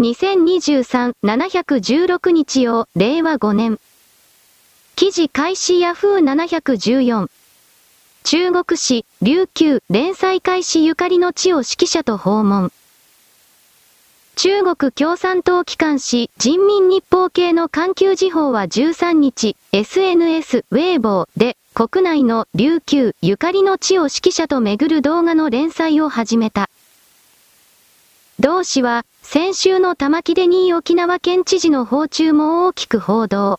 2023-716日曜、令和5年。記事開始ヤフー714。中国史、琉球、連載開始ゆかりの地を指揮者と訪問。中国共産党機関紙、人民日報系の環球時報は13日、SNS、ウェイボーで、国内の琉球、ゆかりの地を指揮者と巡る動画の連載を始めた。同氏は、先週の玉城デニー沖縄県知事の訪中も大きく報道。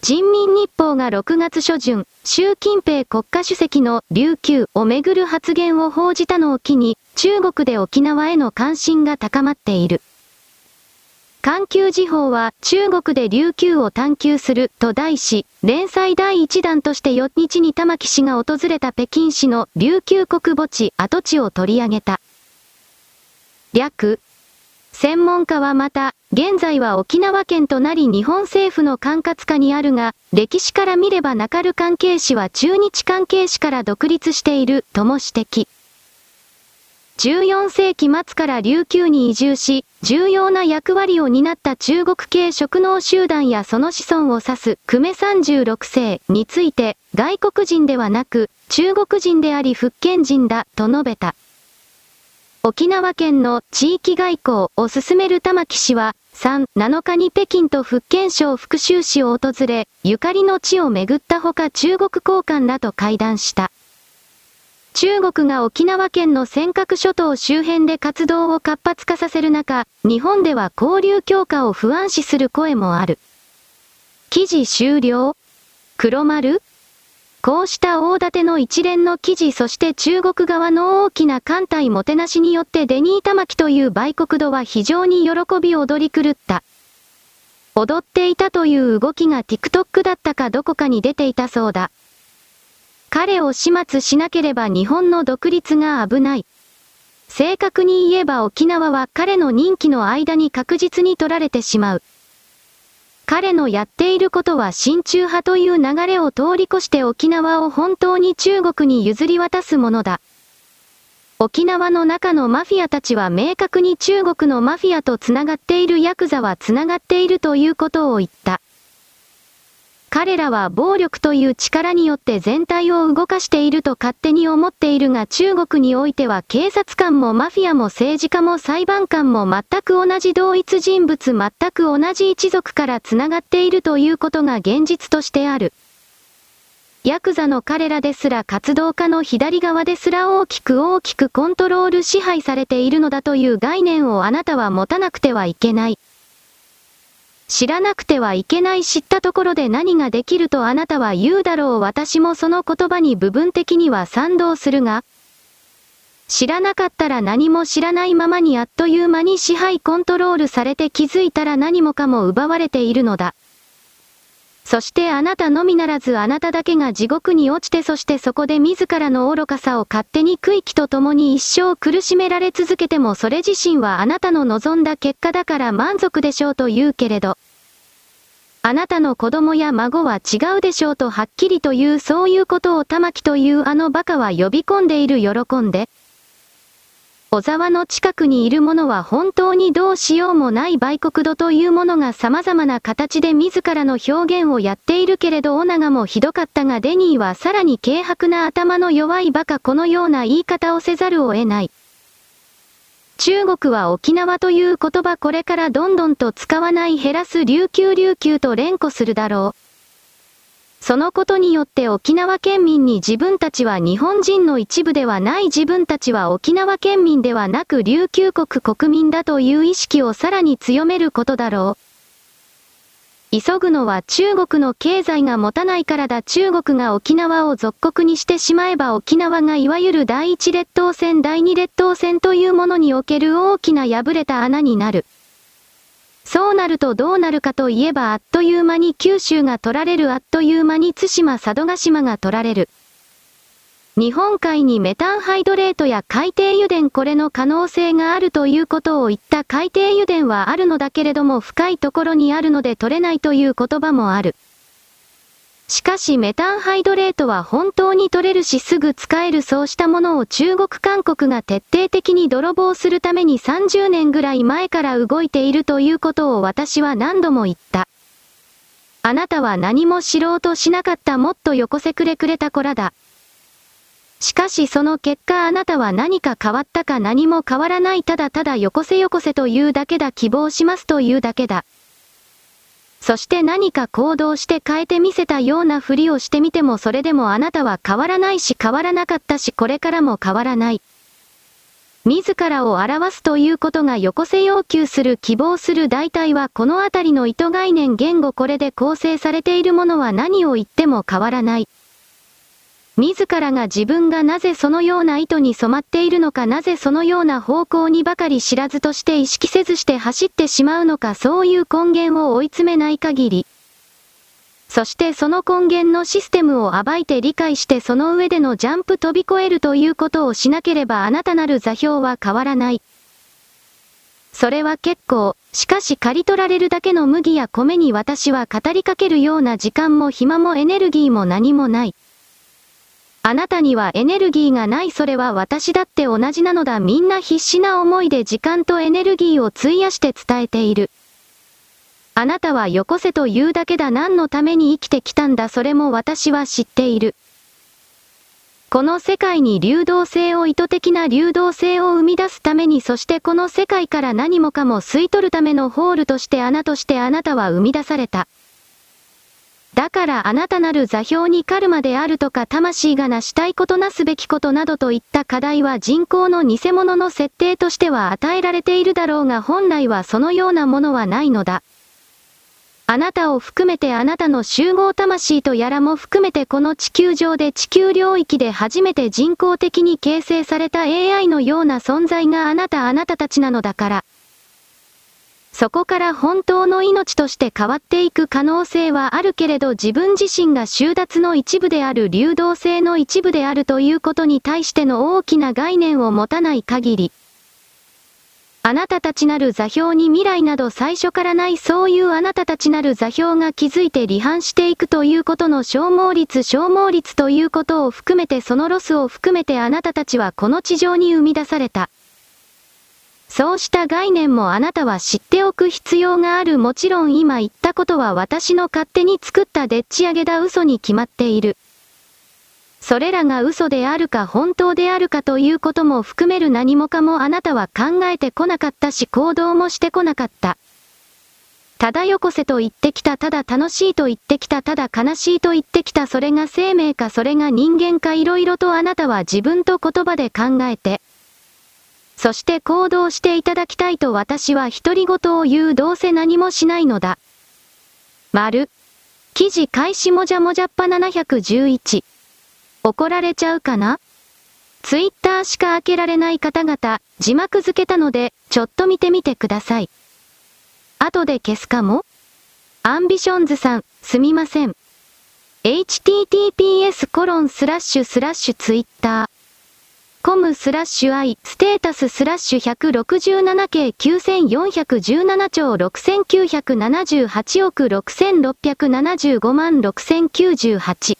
人民日報が6月初旬、習近平国家主席の琉球をめぐる発言を報じたのを機に、中国で沖縄への関心が高まっている。環球時報は中国で琉球を探求すると題し、連載第1弾として4日に玉木氏が訪れた北京市の琉球国墓地跡地を取り上げた。略。専門家はまた、現在は沖縄県となり日本政府の管轄下にあるが、歴史から見れば中る関係氏は中日関係氏から独立している、とも指摘。14世紀末から琉球に移住し、重要な役割を担った中国系職能集団やその子孫を指す、久米36世について、外国人ではなく、中国人であり福建人だ、と述べた。沖縄県の地域外交を進める玉木氏は、3、7日に北京と福建省福州市を訪れ、ゆかりの地を巡ったほか中国交換らと会談した。中国が沖縄県の尖閣諸島周辺で活動を活発化させる中、日本では交流強化を不安視する声もある。記事終了黒丸こうした大立ての一連の記事そして中国側の大きな艦隊もてなしによってデニー玉木という売国度は非常に喜び踊り狂った。踊っていたという動きが TikTok だったかどこかに出ていたそうだ。彼を始末しなければ日本の独立が危ない。正確に言えば沖縄は彼の任期の間に確実に取られてしまう。彼のやっていることは親中派という流れを通り越して沖縄を本当に中国に譲り渡すものだ。沖縄の中のマフィアたちは明確に中国のマフィアと繋がっているヤクザは繋がっているということを言った。彼らは暴力という力によって全体を動かしていると勝手に思っているが中国においては警察官もマフィアも政治家も裁判官も全く同じ同一人物全く同じ一族から繋がっているということが現実としてある。ヤクザの彼らですら活動家の左側ですら大きく大きくコントロール支配されているのだという概念をあなたは持たなくてはいけない。知らなくてはいけない知ったところで何ができるとあなたは言うだろう私もその言葉に部分的には賛同するが、知らなかったら何も知らないままにあっという間に支配コントロールされて気づいたら何もかも奪われているのだ。そしてあなたのみならずあなただけが地獄に落ちてそしてそこで自らの愚かさを勝手に区域と共に一生苦しめられ続けてもそれ自身はあなたの望んだ結果だから満足でしょうと言うけれど。あなたの子供や孫は違うでしょうとはっきりと言うそういうことを玉木というあの馬鹿は呼び込んでいる喜んで。小沢の近くにいる者は本当にどうしようもない売国度というものが様々な形で自らの表現をやっているけれどオナガもひどかったがデニーはさらに軽薄な頭の弱い馬鹿このような言い方をせざるを得ない。中国は沖縄という言葉これからどんどんと使わない減らす琉球琉球と連呼するだろう。そのことによって沖縄県民に自分たちは日本人の一部ではない自分たちは沖縄県民ではなく琉球国国民だという意識をさらに強めることだろう。急ぐのは中国の経済が持たないからだ中国が沖縄を属国にしてしまえば沖縄がいわゆる第一列島線第二列島線というものにおける大きな破れた穴になる。そうなるとどうなるかといえばあっという間に九州が取られるあっという間に津島佐渡島が取られる。日本海にメタンハイドレートや海底油田これの可能性があるということを言った海底油田はあるのだけれども深いところにあるので取れないという言葉もある。しかしメタンハイドレートは本当に取れるしすぐ使えるそうしたものを中国韓国が徹底的に泥棒するために30年ぐらい前から動いているということを私は何度も言った。あなたは何も知ろうとしなかったもっとよこせくれくれた子らだ。しかしその結果あなたは何か変わったか何も変わらないただただよこせよこせというだけだ希望しますというだけだ。そして何か行動して変えてみせたようなふりをしてみてもそれでもあなたは変わらないし変わらなかったしこれからも変わらない。自らを表すということがよこせ要求する希望する大体はこのあたりの意図概念言語これで構成されているものは何を言っても変わらない。自らが自分がなぜそのような意図に染まっているのかなぜそのような方向にばかり知らずとして意識せずして走ってしまうのかそういう根源を追い詰めない限り。そしてその根源のシステムを暴いて理解してその上でのジャンプ飛び越えるということをしなければあなたなる座標は変わらない。それは結構、しかし刈り取られるだけの麦や米に私は語りかけるような時間も暇もエネルギーも何もない。あなたにはエネルギーがないそれは私だって同じなのだみんな必死な思いで時間とエネルギーを費やして伝えている。あなたはよこせと言うだけだ何のために生きてきたんだそれも私は知っている。この世界に流動性を意図的な流動性を生み出すためにそしてこの世界から何もかも吸い取るためのホールとして穴としてあなたは生み出された。だからあなたなる座標にカルマであるとか魂が成したいことなすべきことなどといった課題は人口の偽物の設定としては与えられているだろうが本来はそのようなものはないのだ。あなたを含めてあなたの集合魂とやらも含めてこの地球上で地球領域で初めて人工的に形成された AI のような存在があなたあなたたちなのだから。そこから本当の命として変わっていく可能性はあるけれど自分自身が収奪の一部である流動性の一部であるということに対しての大きな概念を持たない限り、あなたたちなる座標に未来など最初からないそういうあなたたちなる座標が築いて離反していくということの消耗率消耗率ということを含めてそのロスを含めてあなたたちはこの地上に生み出された。そうした概念もあなたは知っておく必要があるもちろん今言ったことは私の勝手に作ったでっち上げだ嘘に決まっている。それらが嘘であるか本当であるかということも含める何もかもあなたは考えてこなかったし行動もしてこなかった。ただよこせと言ってきたただ楽しいと言ってきたただ悲しいと言ってきたそれが生命かそれが人間か色々とあなたは自分と言葉で考えて、そして行動していただきたいと私は独り言を言うどうせ何もしないのだ。丸。記事開始もじゃもじゃっぱ711。怒られちゃうかな？ツイッターしか開けられない方々、字幕付けたので、ちょっと見てみてください。後で消すかも？アンビションズさん、すみません。https コロンスラッシュスラッシュツイッター。コムスラッシュ i ステータススラッシュ167系9417兆6978億6675万6098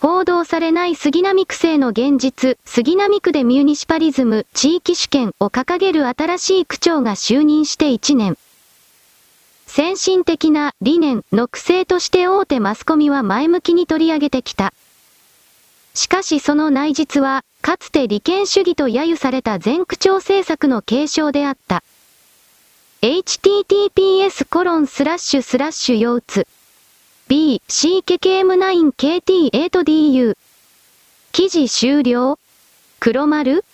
報道されない杉並区政の現実、杉並区でミュニシパリズム、地域主権を掲げる新しい区長が就任して1年。先進的な理念の区政として大手マスコミは前向きに取り上げてきた。しかしその内実は、かつて利権主義と揶揄された全区長政策の継承であった。https コロンスラッシュスラッシュ腰つ b c k k m 9 k t 8 d u 記事終了。黒丸。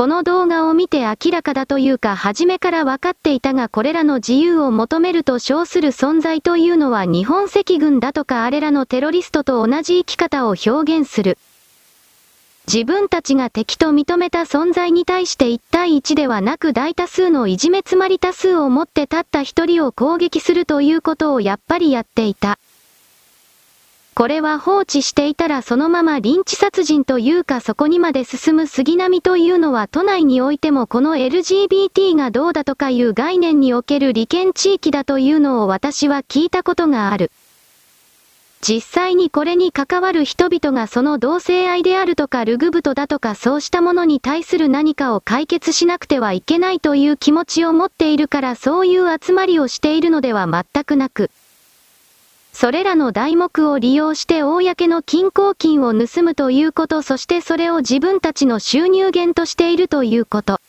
この動画を見て明らかだというか初めから分かっていたがこれらの自由を求めると称する存在というのは日本赤軍だとかあれらのテロリストと同じ生き方を表現する。自分たちが敵と認めた存在に対して1対1ではなく大多数のいじめつまり多数をもって立った一人を攻撃するということをやっぱりやっていた。これは放置していたらそのままリンチ殺人というかそこにまで進む杉並というのは都内においてもこの LGBT がどうだとかいう概念における利権地域だというのを私は聞いたことがある。実際にこれに関わる人々がその同性愛であるとかルグブトだとかそうしたものに対する何かを解決しなくてはいけないという気持ちを持っているからそういう集まりをしているのでは全くなく、それらの題目を利用して公の均衡金を盗むということ、そしてそれを自分たちの収入源としているということ。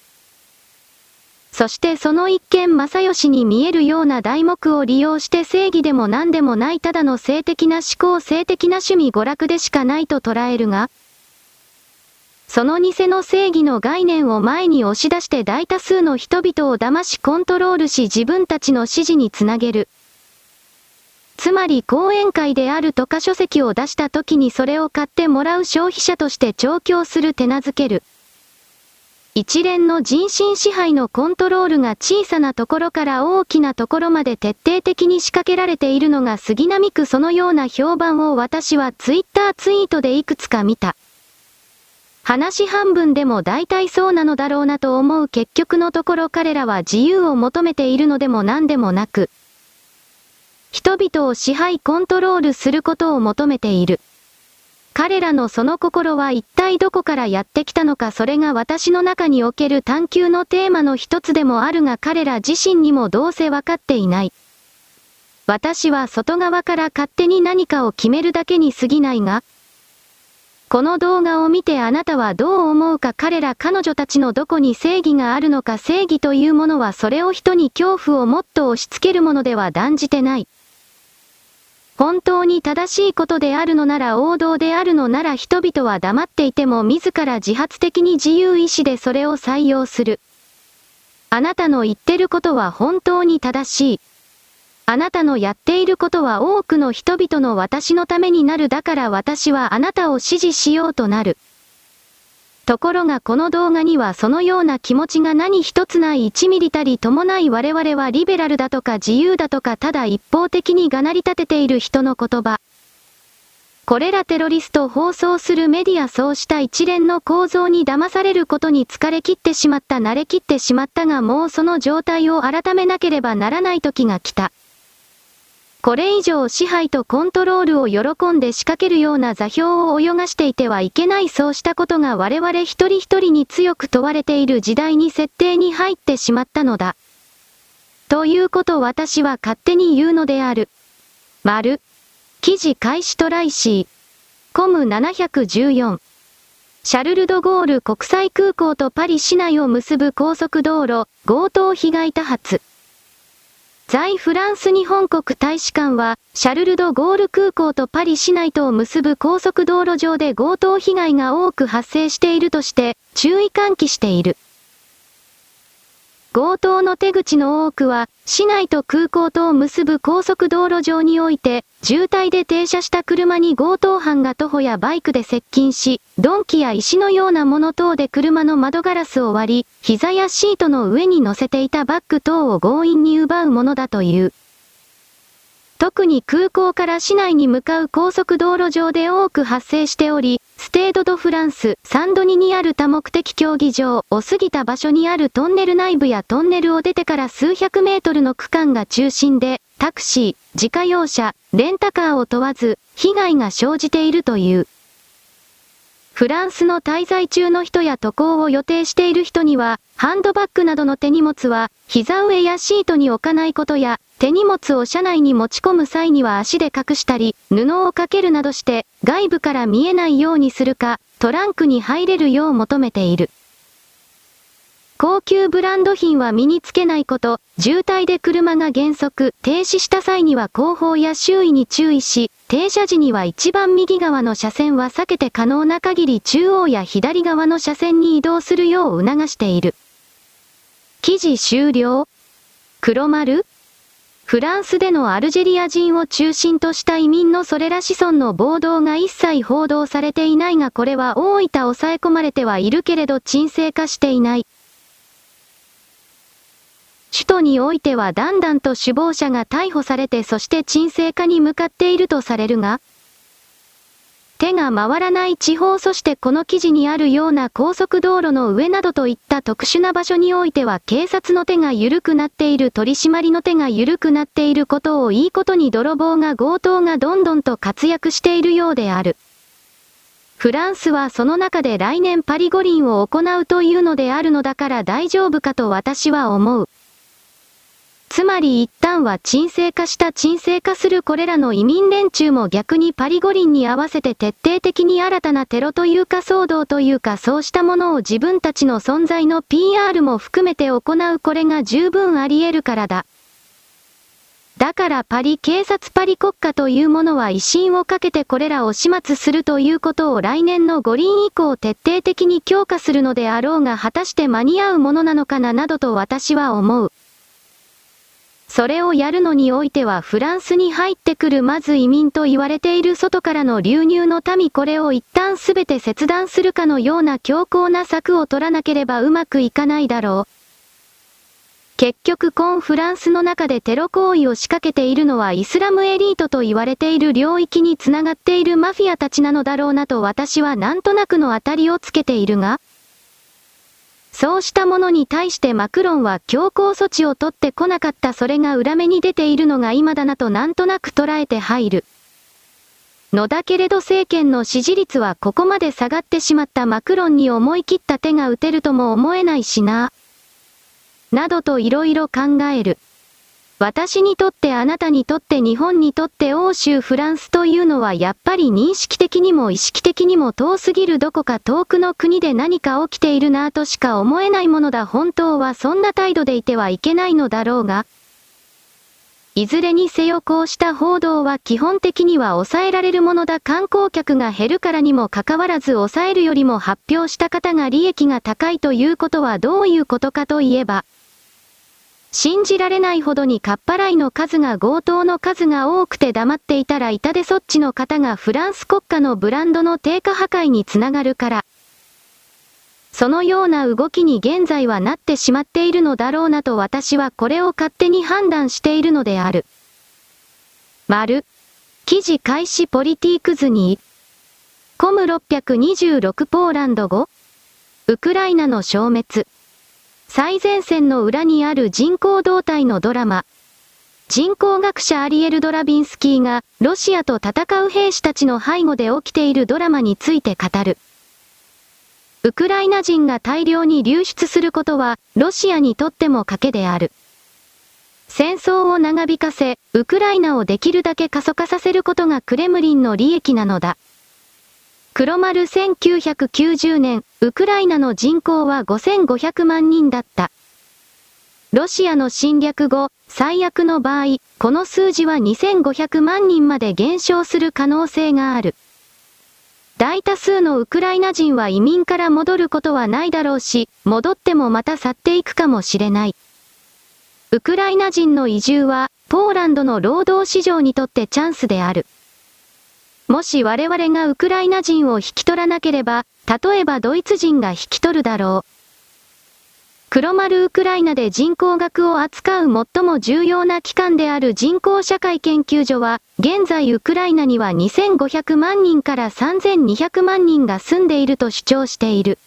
そしてその一見正義に見えるような題目を利用して正義でも何でもないただの性的な思考性的な趣味娯楽でしかないと捉えるが、その偽の正義の概念を前に押し出して大多数の人々を騙しコントロールし自分たちの指示につなげる。つまり講演会であるとか書籍を出した時にそれを買ってもらう消費者として調教する手なずける。一連の人身支配のコントロールが小さなところから大きなところまで徹底的に仕掛けられているのが杉並区そのような評判を私はツイッターツイートでいくつか見た。話半分でも大体そうなのだろうなと思う結局のところ彼らは自由を求めているのでも何でもなく、人々を支配コントロールすることを求めている。彼らのその心は一体どこからやってきたのかそれが私の中における探求のテーマの一つでもあるが彼ら自身にもどうせわかっていない。私は外側から勝手に何かを決めるだけに過ぎないが、この動画を見てあなたはどう思うか彼ら彼女たちのどこに正義があるのか正義というものはそれを人に恐怖をもっと押し付けるものでは断じてない。本当に正しいことであるのなら王道であるのなら人々は黙っていても自ら自発的に自由意志でそれを採用する。あなたの言ってることは本当に正しい。あなたのやっていることは多くの人々の私のためになるだから私はあなたを支持しようとなる。ところがこの動画にはそのような気持ちが何一つない1ミリたりともない我々はリベラルだとか自由だとかただ一方的にがなり立てている人の言葉。これらテロリスト放送するメディアそうした一連の構造に騙されることに疲れ切ってしまった慣れ切ってしまったがもうその状態を改めなければならない時が来た。これ以上支配とコントロールを喜んで仕掛けるような座標を泳がしていてはいけないそうしたことが我々一人一人に強く問われている時代に設定に入ってしまったのだ。ということ私は勝手に言うのである。丸。記事開始トライシー。コム714。シャルルドゴール国際空港とパリ市内を結ぶ高速道路、強盗被害多発。在フランス日本国大使館は、シャルルド・ゴール空港とパリ市内とを結ぶ高速道路上で強盗被害が多く発生しているとして、注意喚起している。強盗の手口の多くは、市内と空港とを結ぶ高速道路上において、渋滞で停車した車に強盗犯が徒歩やバイクで接近し、鈍器や石のようなもの等で車の窓ガラスを割り、膝やシートの上に乗せていたバッグ等を強引に奪うものだという。特に空港から市内に向かう高速道路上で多く発生しており、ステード・ド・フランス、サンドニにある多目的競技場を過ぎた場所にあるトンネル内部やトンネルを出てから数百メートルの区間が中心で、タクシー、自家用車、レンタカーを問わず、被害が生じているという。フランスの滞在中の人や渡航を予定している人には、ハンドバッグなどの手荷物は、膝上やシートに置かないことや、手荷物を車内に持ち込む際には足で隠したり、布をかけるなどして、外部から見えないようにするか、トランクに入れるよう求めている。高級ブランド品は身につけないこと、渋滞で車が減速、停止した際には後方や周囲に注意し、停車時には一番右側の車線は避けて可能な限り中央や左側の車線に移動するよう促している。記事終了黒丸フランスでのアルジェリア人を中心とした移民のそれら子孫の暴動が一切報道されていないがこれは大分抑え込まれてはいるけれど沈静化していない。首都においてはだんだんと首謀者が逮捕されてそして沈静化に向かっているとされるが、手が回らない地方そしてこの記事にあるような高速道路の上などといった特殊な場所においては警察の手が緩くなっている取り締まりの手が緩くなっていることをいいことに泥棒が強盗がどんどんと活躍しているようである。フランスはその中で来年パリ五輪を行うというのであるのだから大丈夫かと私は思う。つまり一旦は沈静化した沈静化するこれらの移民連中も逆にパリ五輪に合わせて徹底的に新たなテロというか騒動というかそうしたものを自分たちの存在の PR も含めて行うこれが十分あり得るからだ。だからパリ警察パリ国家というものは威信をかけてこれらを始末するということを来年の五輪以降徹底的に強化するのであろうが果たして間に合うものなのかななどと私は思う。それをやるのにおいてはフランスに入ってくるまず移民と言われている外からの流入の民これを一旦すべて切断するかのような強硬な策を取らなければうまくいかないだろう。結局コンフランスの中でテロ行為を仕掛けているのはイスラムエリートと言われている領域につながっているマフィアたちなのだろうなと私はなんとなくの当たりをつけているが、そうしたものに対してマクロンは強硬措置を取ってこなかったそれが裏目に出ているのが今だなとなんとなく捉えて入る。のだけれど政権の支持率はここまで下がってしまったマクロンに思い切った手が打てるとも思えないしな。などと色々考える。私にとってあなたにとって日本にとって欧州フランスというのはやっぱり認識的にも意識的にも遠すぎるどこか遠くの国で何か起きているなぁとしか思えないものだ本当はそんな態度でいてはいけないのだろうが。いずれにせよこうした報道は基本的には抑えられるものだ観光客が減るからにもかかわらず抑えるよりも発表した方が利益が高いということはどういうことかといえば、信じられないほどにかっぱらいの数が強盗の数が多くて黙っていたら痛手そっちの方がフランス国家のブランドの低下破壊につながるから。そのような動きに現在はなってしまっているのだろうなと私はこれを勝手に判断しているのである。丸。記事開始ポリティークズに、コム626ポーランド語ウクライナの消滅。最前線の裏にある人工動態のドラマ。人工学者アリエル・ドラビンスキーが、ロシアと戦う兵士たちの背後で起きているドラマについて語る。ウクライナ人が大量に流出することは、ロシアにとっても賭けである。戦争を長引かせ、ウクライナをできるだけ過疎化させることがクレムリンの利益なのだ。黒丸1990年、ウクライナの人口は5500万人だった。ロシアの侵略後、最悪の場合、この数字は2500万人まで減少する可能性がある。大多数のウクライナ人は移民から戻ることはないだろうし、戻ってもまた去っていくかもしれない。ウクライナ人の移住は、ポーランドの労働市場にとってチャンスである。もし我々がウクライナ人を引き取らなければ、例えばドイツ人が引き取るだろう。黒丸ウクライナで人口学を扱う最も重要な機関である人口社会研究所は、現在ウクライナには2500万人から3200万人が住んでいると主張している。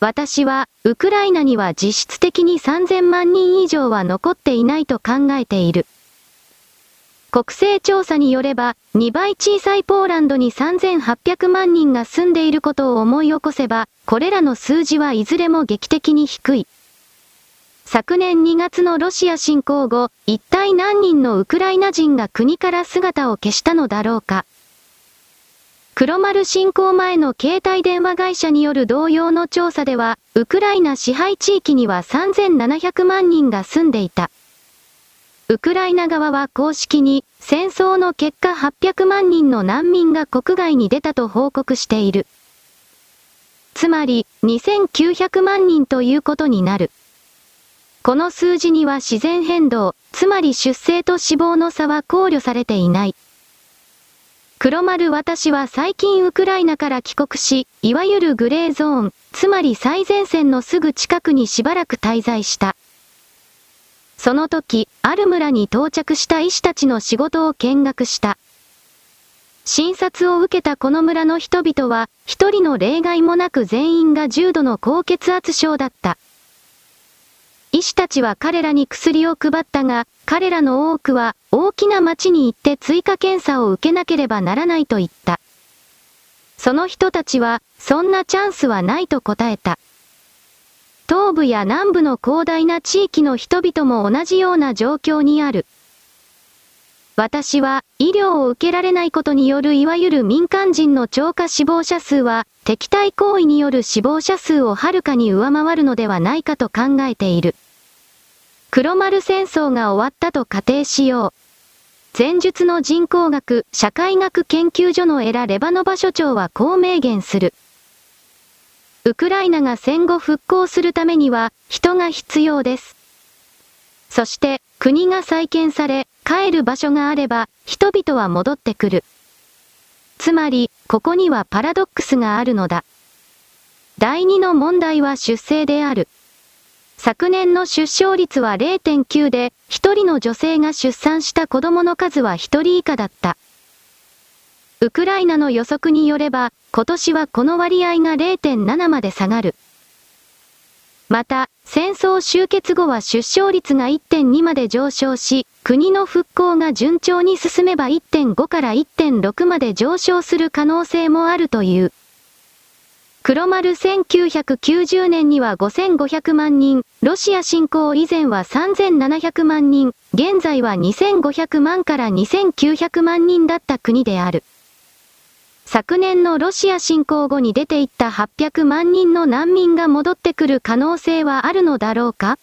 私は、ウクライナには実質的に3000万人以上は残っていないと考えている。国勢調査によれば、2倍小さいポーランドに3800万人が住んでいることを思い起こせば、これらの数字はいずれも劇的に低い。昨年2月のロシア侵攻後、一体何人のウクライナ人が国から姿を消したのだろうか。黒丸侵攻前の携帯電話会社による同様の調査では、ウクライナ支配地域には3700万人が住んでいた。ウクライナ側は公式に戦争の結果800万人の難民が国外に出たと報告している。つまり2900万人ということになる。この数字には自然変動、つまり出生と死亡の差は考慮されていない。黒丸私は最近ウクライナから帰国し、いわゆるグレーゾーン、つまり最前線のすぐ近くにしばらく滞在した。その時、ある村に到着した医師たちの仕事を見学した。診察を受けたこの村の人々は、一人の例外もなく全員が重度の高血圧症だった。医師たちは彼らに薬を配ったが、彼らの多くは大きな町に行って追加検査を受けなければならないと言った。その人たちは、そんなチャンスはないと答えた。東部や南部の広大な地域の人々も同じような状況にある。私は、医療を受けられないことによるいわゆる民間人の超過死亡者数は、敵対行為による死亡者数をはるかに上回るのではないかと考えている。黒丸戦争が終わったと仮定しよう。前述の人口学、社会学研究所のエラ・レバノバ所長はこう明言する。ウクライナが戦後復興するためには、人が必要です。そして、国が再建され、帰る場所があれば、人々は戻ってくる。つまり、ここにはパラドックスがあるのだ。第2の問題は出生である。昨年の出生率は0.9で、1人の女性が出産した子供の数は1人以下だった。ウクライナの予測によれば、今年はこの割合が0.7まで下がる。また、戦争終結後は出生率が1.2まで上昇し、国の復興が順調に進めば1.5から1.6まで上昇する可能性もあるという。黒丸1990年には5500万人、ロシア侵攻以前は3700万人、現在は2500万から2900万人だった国である。昨年のロシア侵攻後に出ていった800万人の難民が戻ってくる可能性はあるのだろうか？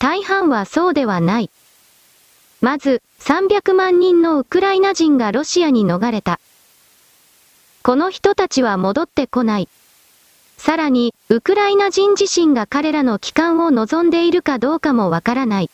大半はそうではない。まず、300万人のウクライナ人がロシアに逃れた。この人たちは戻ってこない。さらに、ウクライナ人自身が彼らの帰還を望んでいるかどうかもわからない。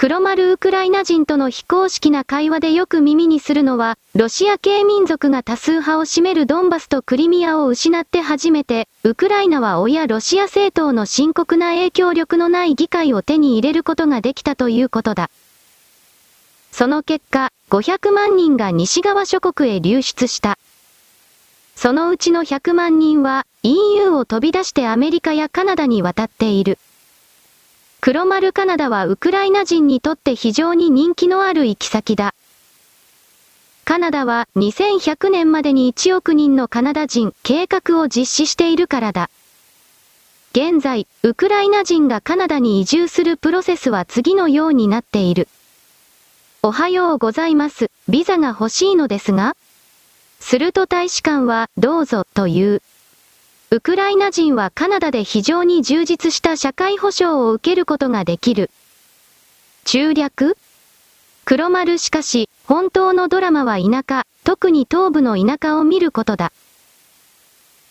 黒丸ウクライナ人との非公式な会話でよく耳にするのは、ロシア系民族が多数派を占めるドンバスとクリミアを失って初めて、ウクライナは親ロシア政党の深刻な影響力のない議会を手に入れることができたということだ。その結果、500万人が西側諸国へ流出した。そのうちの100万人は EU を飛び出してアメリカやカナダに渡っている。黒丸カナダはウクライナ人にとって非常に人気のある行き先だ。カナダは2100年までに1億人のカナダ人計画を実施しているからだ。現在、ウクライナ人がカナダに移住するプロセスは次のようになっている。おはようございます。ビザが欲しいのですがすると大使館は、どうぞ、という。ウクライナ人はカナダで非常に充実した社会保障を受けることができる。中略？黒丸しかし、本当のドラマは田舎、特に東部の田舎を見ることだ。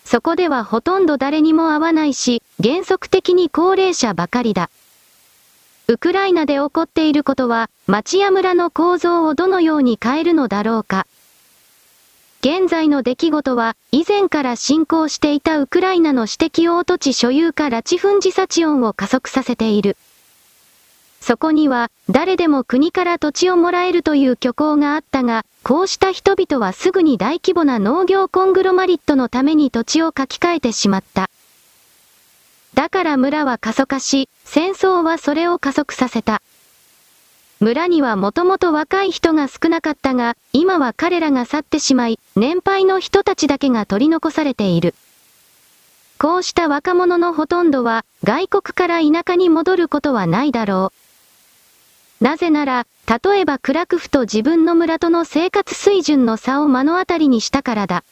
そこではほとんど誰にも会わないし、原則的に高齢者ばかりだ。ウクライナで起こっていることは、町や村の構造をどのように変えるのだろうか。現在の出来事は、以前から進行していたウクライナの私的大土地所有化拉致粉自殺音を加速させている。そこには、誰でも国から土地をもらえるという虚構があったが、こうした人々はすぐに大規模な農業コングロマリットのために土地を書き換えてしまった。だから村は過疎化し、戦争はそれを加速させた。村にはもともと若い人が少なかったが、今は彼らが去ってしまい、年配の人たちだけが取り残されている。こうした若者のほとんどは、外国から田舎に戻ることはないだろう。なぜなら、例えばクラクフと自分の村との生活水準の差を目の当たりにしたからだ。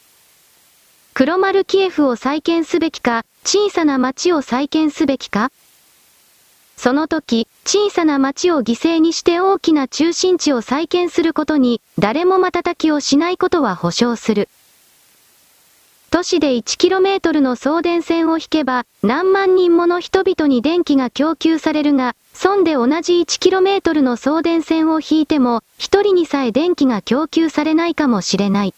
黒丸キエフを再建すべきか、小さな町を再建すべきかその時、小さな町を犠牲にして大きな中心地を再建することに、誰も瞬きをしないことは保証する。都市で 1km の送電線を引けば、何万人もの人々に電気が供給されるが、村で同じ 1km の送電線を引いても、一人にさえ電気が供給されないかもしれない。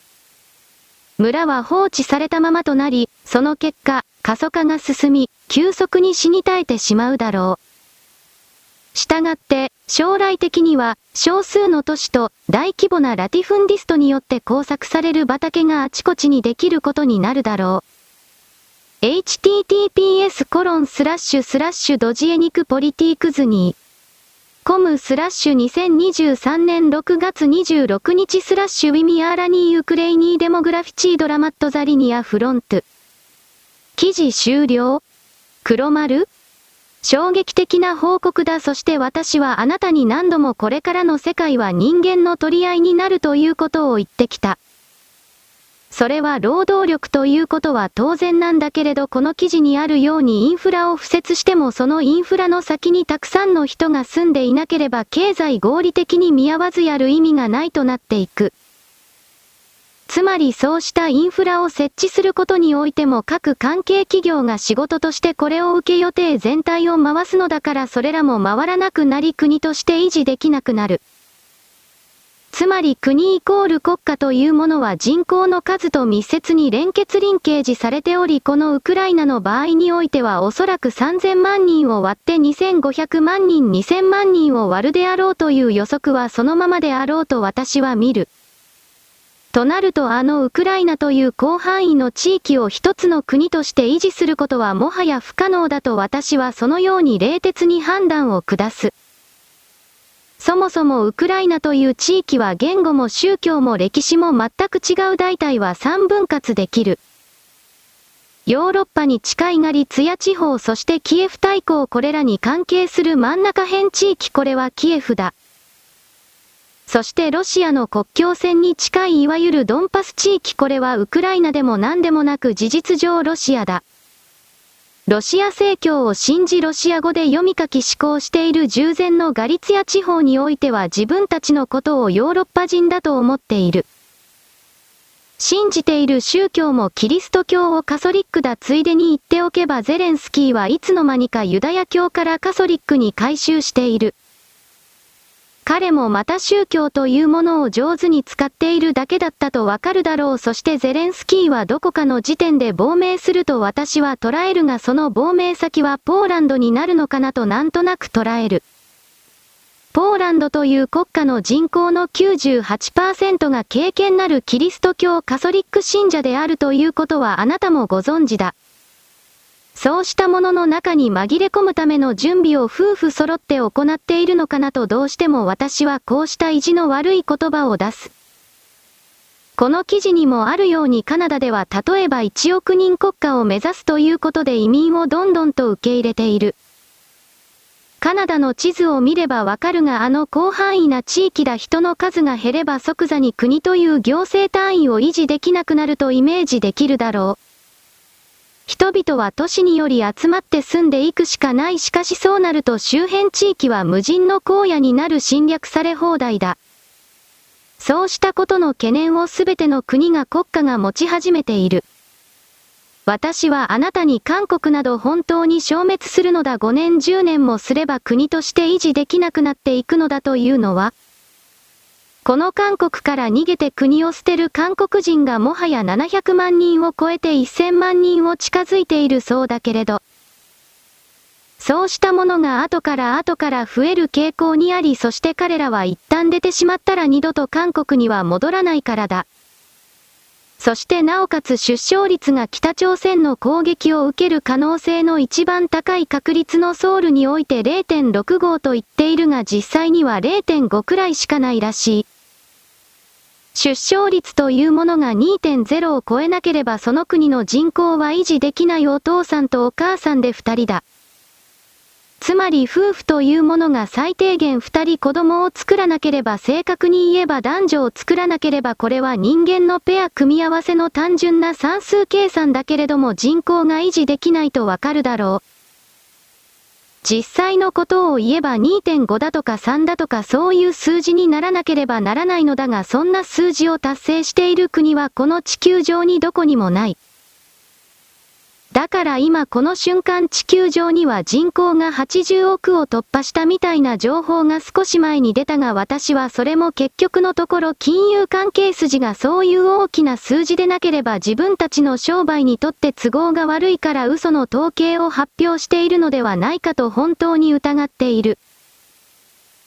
村は放置されたままとなり、その結果、過疎化が進み、急速に死に絶えてしまうだろう。したがって、将来的には、少数の都市と大規模なラティフンディストによって工作される畑があちこちにできることになるだろう。https コロンスラッシュスラッシュ Dziennik Polityczny。コムスラッシュ2023年6月26日スラッシュ Wymieranie Ukrainy demograficzny dramat za linią frontu。記事終了黒丸衝撃的な報告だそして私はあなたに何度もこれからの世界は人間の取り合いになるということを言ってきた。それは労働力ということは当然なんだけれどこの記事にあるようにインフラを敷設してもそのインフラの先にたくさんの人が住んでいなければ経済合理的に見合わずやる意味がないとなっていく。つまりそうしたインフラを設置することにおいても各関係企業が仕事としてこれを受け予定全体を回すのだからそれらも回らなくなり国として維持できなくなる。つまり国イコール国家というものは人口の数と密接に連結リンケージされており、このウクライナの場合においてはおそらく3000万人を割って2500万人2000万人を割るであろうという予測はそのままであろうと私は見る。となるとあのウクライナという広範囲の地域を一つの国として維持することはもはや不可能だと私はそのように冷徹に判断を下す。そもそもウクライナという地域は言語も宗教も歴史も全く違う大体は三分割できる。ヨーロッパに近いガリツヤ地方そしてキエフ大公これらに関係する真ん中辺地域これはキエフだ。そしてロシアの国境線に近いいわゆるドンパス地域これはウクライナでも何でもなく事実上ロシアだ。ロシア正教を信じロシア語で読み書き思考している従前のガリツヤ地方においては自分たちのことをヨーロッパ人だと思っている。信じている宗教もキリスト教をカソリックだついでに言っておけばゼレンスキーはいつの間にかユダヤ教からカソリックに改宗している。彼もまた宗教というものを上手に使っているだけだったとわかるだろう。そしてゼレンスキーはどこかの時点で亡命すると私は捉えるがその亡命先はポーランドになるのかなとなんとなく捉える。ポーランドという国家の人口の98%が経験なるキリスト教カソリック信者であるということはあなたもご存知だ。そうしたものの中に紛れ込むための準備を夫婦揃って行っているのかなとどうしても私はこうした意地の悪い言葉を出す。この記事にもあるようにカナダでは例えば1億人国家を目指すということで移民をどんどんと受け入れている。カナダの地図を見ればわかるがあの広範囲な地域だ人の数が減れば即座に国という行政単位を維持できなくなるとイメージできるだろう。人々は都市により集まって住んでいくしかないしかしそうなると周辺地域は無人の荒野になる侵略され放題だ。そうしたことの懸念をすべての国が国家が持ち始めている。私はあなたに韓国など本当に消滅するのだ5年10年もすれば国として維持できなくなっていくのだというのは、この韓国から逃げて国を捨てる韓国人がもはや700万人を超えて1000万人を近づいているそうだけれど、そうしたものが後から後から増える傾向にありそして彼らは一旦出てしまったら二度と韓国には戻らないからだ。そしてなおかつ出生率が北朝鮮の攻撃を受ける可能性の一番高い確率のソウルにおいて0.65と言っているが実際には0.5くらいしかないらしい。出生率というものが2.0を超えなければその国の人口は維持できないお父さんとお母さんで二人だ。つまり夫婦というものが最低限二人子供を作らなければ正確に言えば男女を作らなければこれは人間のペア組み合わせの単純な算数計算だけれども人口が維持できないとわかるだろう。実際のことを言えば2.5だとか3だとかそういう数字にならなければならないのだがそんな数字を達成している国はこの地球上にどこにもない。だから今この瞬間地球上には人口が80億を突破したみたいな情報が少し前に出たが私はそれも結局のところ金融関係筋がそういう大きな数字でなければ自分たちの商売にとって都合が悪いから嘘の統計を発表しているのではないかと本当に疑っている。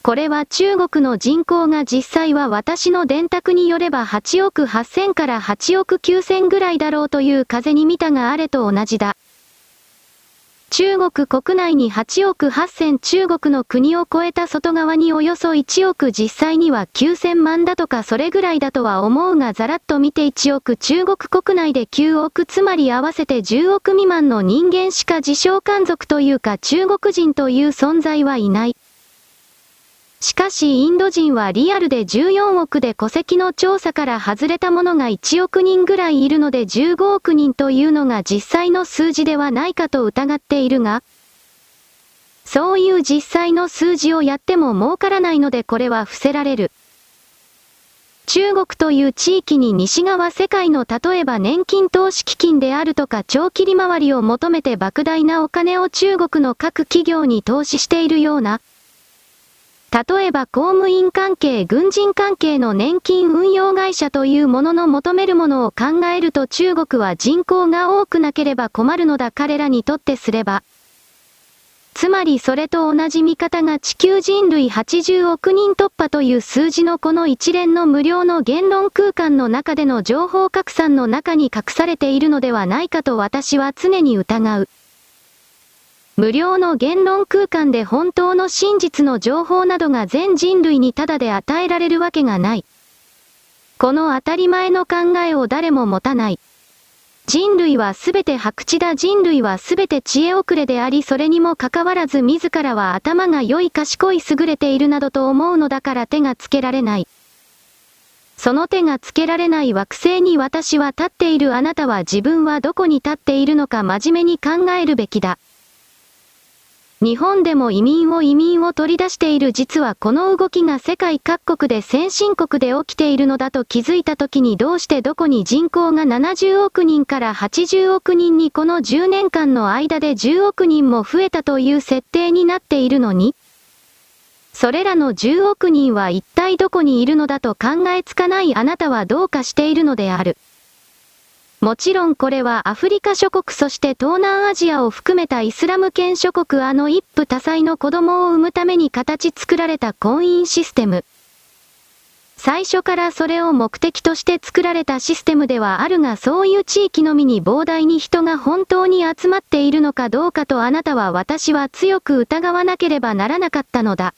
これは中国の人口が実際は私の電卓によれば8億8000から8億9000ぐらいだろうという風に見たがあれと同じだ。中国国内に8億8000中国の国を超えた外側におよそ1億実際には9000万だとかそれぐらいだとは思うがざらっと見て1億中国国内で9億つまり合わせて10億未満の人間しか自称漢族というか中国人という存在はいない。しかしインド人はリアルで14億で戸籍の調査から外れたものが1億人ぐらいいるので15億人というのが実際の数字ではないかと疑っているが、そういう実際の数字をやっても儲からないのでこれは伏せられる。中国という地域に西側世界の例えば年金投資基金であるとか長期利回りを求めて莫大なお金を中国の各企業に投資しているような、例えば公務員関係軍人関係の年金運用会社というものの求めるものを考えると中国は人口が多くなければ困るのだ彼らにとってすれば。つまりそれと同じ見方が地球人類80億人突破という数字のこの一連の無料の言論空間の中での情報拡散の中に隠されているのではないかと私は常に疑う。無料の言論空間で本当の真実の情報などが全人類にただで与えられるわけがない。この当たり前の考えを誰も持たない。人類はすべて白痴だ人類はすべて知恵遅れでありそれにもかかわらず自らは頭が良い賢い優れているなどと思うのだから手がつけられない。その手がつけられない惑星に私は立っているあなたは自分はどこに立っているのか真面目に考えるべきだ。日本でも移民を移民を取り出している実はこの動きが世界各国で先進国で起きているのだと気づいた時にどうしてどこに人口が70億人から80億人にこの10年間の間で10億人も増えたという設定になっているのにそれらの10億人は一体どこにいるのだと考えつかないあなたはどうかしているのである。もちろんこれはアフリカ諸国そして東南アジアを含めたイスラム圏諸国あの一夫多妻の子供を産むために形作られた婚姻システム。最初からそれを目的として作られたシステムではあるがそういう地域のみに膨大に人が本当に集まっているのかどうかとあなたは私は強く疑わなければならなかったのだ。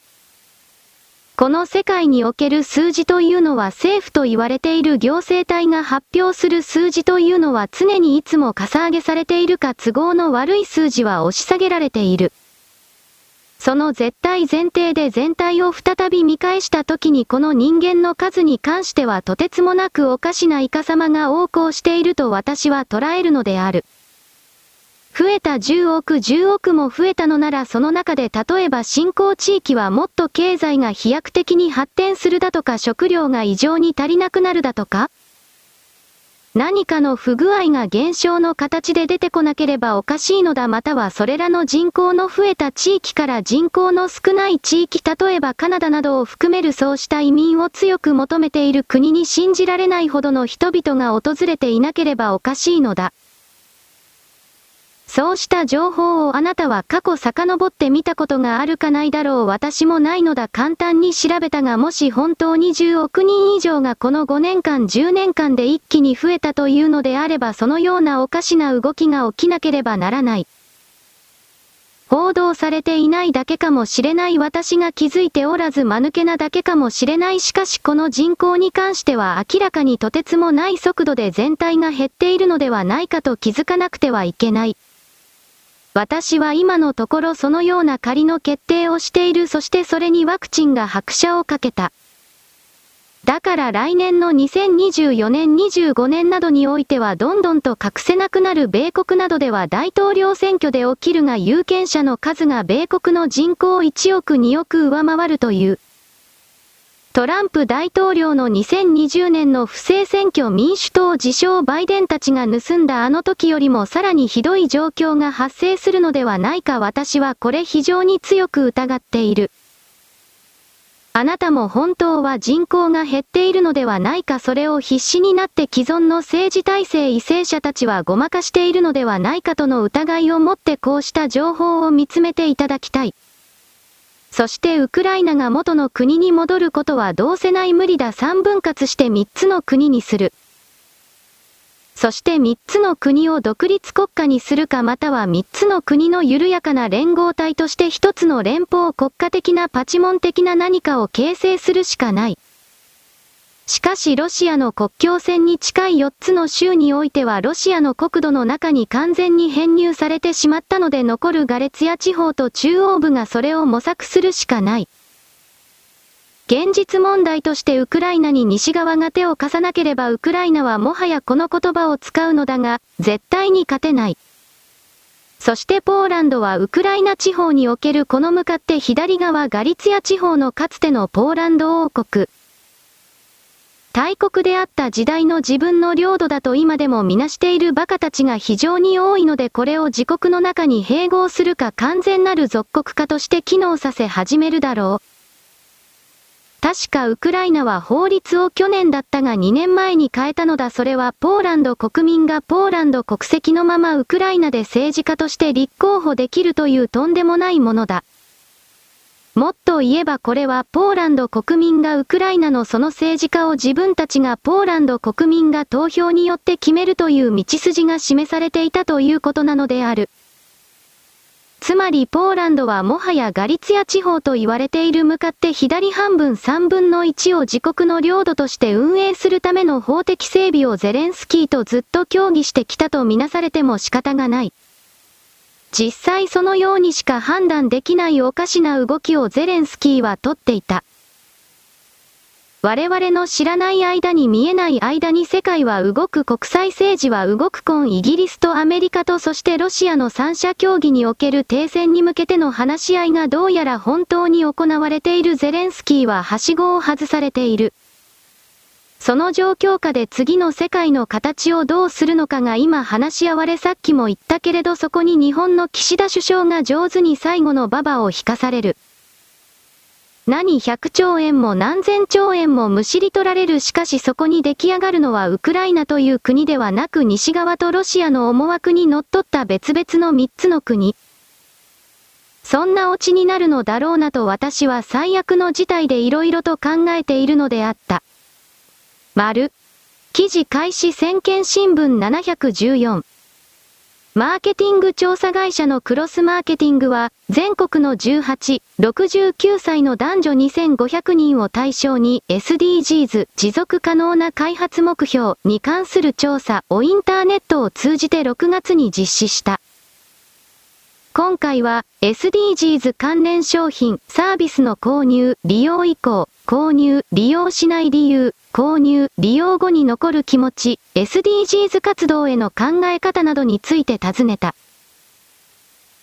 この世界における数字というのは政府と言われている行政体が発表する数字というのは常にいつもかさ上げされているか都合の悪い数字は押し下げられている。その絶対前提で全体を再び見返した時にこの人間の数に関してはとてつもなくおかしなイカ様が横行していると私は捉えるのである。増えた10億10億も増えたのならその中で例えば新興地域はもっと経済が飛躍的に発展するだとか食料が異常に足りなくなるだとか何かの不具合が減少の形で出てこなければおかしいのだまたはそれらの人口の増えた地域から人口の少ない地域例えばカナダなどを含めるそうした移民を強く求めている国に信じられないほどの人々が訪れていなければおかしいのだ。そうした情報をあなたは過去遡って見たことがあるかないだろう私もないのだ簡単に調べたがもし本当に10億人以上がこの5年間10年間で一気に増えたというのであればそのようなおかしな動きが起きなければならない。報道されていないだけかもしれない私が気づいておらず間抜けなだけかもしれないしかしこの人口に関しては明らかにとてつもない速度で全体が減っているのではないかと気づかなくてはいけない。私は今のところそのような仮の決定をしているそしてそれにワクチンが拍車をかけた。だから来年の2024年25年などにおいてはどんどんと隠せなくなる米国などでは大統領選挙で起きるが有権者の数が米国の人口1億2億上回るという。トランプ大統領の2020年の不正選挙民主党自称バイデンたちが盗んだあの時よりもさらにひどい状況が発生するのではないか私はこれ非常に強く疑っている。あなたも本当は人口が減っているのではないかそれを必死になって既存の政治体制為政者たちはごまかしているのではないかとの疑いを持ってこうした情報を見つめていただきたい。そしてウクライナが元の国に戻ることはどうせない無理だ3分割して3つの国にする。そして3つの国を独立国家にするかまたは3つの国の緩やかな連合体として1つの連邦国家的なパチモン的な何かを形成するしかない。しかしロシアの国境線に近い4つの州においてはロシアの国土の中に完全に編入されてしまったので残るガレツヤ地方と中央部がそれを模索するしかない。現実問題としてウクライナに西側が手を貸さなければウクライナはもはやこの言葉を使うのだが、絶対に勝てない。そしてポーランドはウクライナ地方におけるこの向かって左側ガリツヤ地方のかつてのポーランド王国。大国であった時代の自分の領土だと今でもみなしている馬鹿たちが非常に多いのでこれを自国の中に併合するか完全なる属国化として機能させ始めるだろう。確かウクライナは法律を去年だったが2年前に変えたのだそれはポーランド国民がポーランド国籍のままウクライナで政治家として立候補できるというとんでもないものだ。もっと言えばこれはポーランド国民がウクライナのその政治家を自分たちがポーランド国民が投票によって決めるという道筋が示されていたということなのである。つまりポーランドはもはやガリツヤ地方と言われている向かって左半分3分の1を自国の領土として運営するための法的整備をゼレンスキーとずっと協議してきたとみなされても仕方がない。実際そのようにしか判断できないおかしな動きをゼレンスキーはとっていた。我々の知らない間に見えない間に世界は動く国際政治は動く今イギリスとアメリカとそしてロシアの三者協議における停戦に向けての話し合いがどうやら本当に行われているゼレンスキーははしごを外されている。その状況下で次の世界の形をどうするのかが今話し合われさっきも言ったけれどそこに日本の岸田首相が上手に最後の馬場を引かされる。何百兆円も何千兆円もむしり取られるしかしそこに出来上がるのはウクライナという国ではなく西側とロシアの思惑に則っった別々の三つの国。そんなオチになるのだろうなと私は最悪の事態で色々と考えているのであった。丸。記事開始先見新聞714。マーケティング調査会社のクロスマーケティングは、全国の18、69歳の男女2500人を対象に SDGs 持続可能な開発目標に関する調査をインターネットを通じて6月に実施した。今回は SDGs 関連商品、サービスの購入、利用以降、購入、利用しない理由、購入、利用後に残る気持ち、SDGs 活動への考え方などについて尋ねた。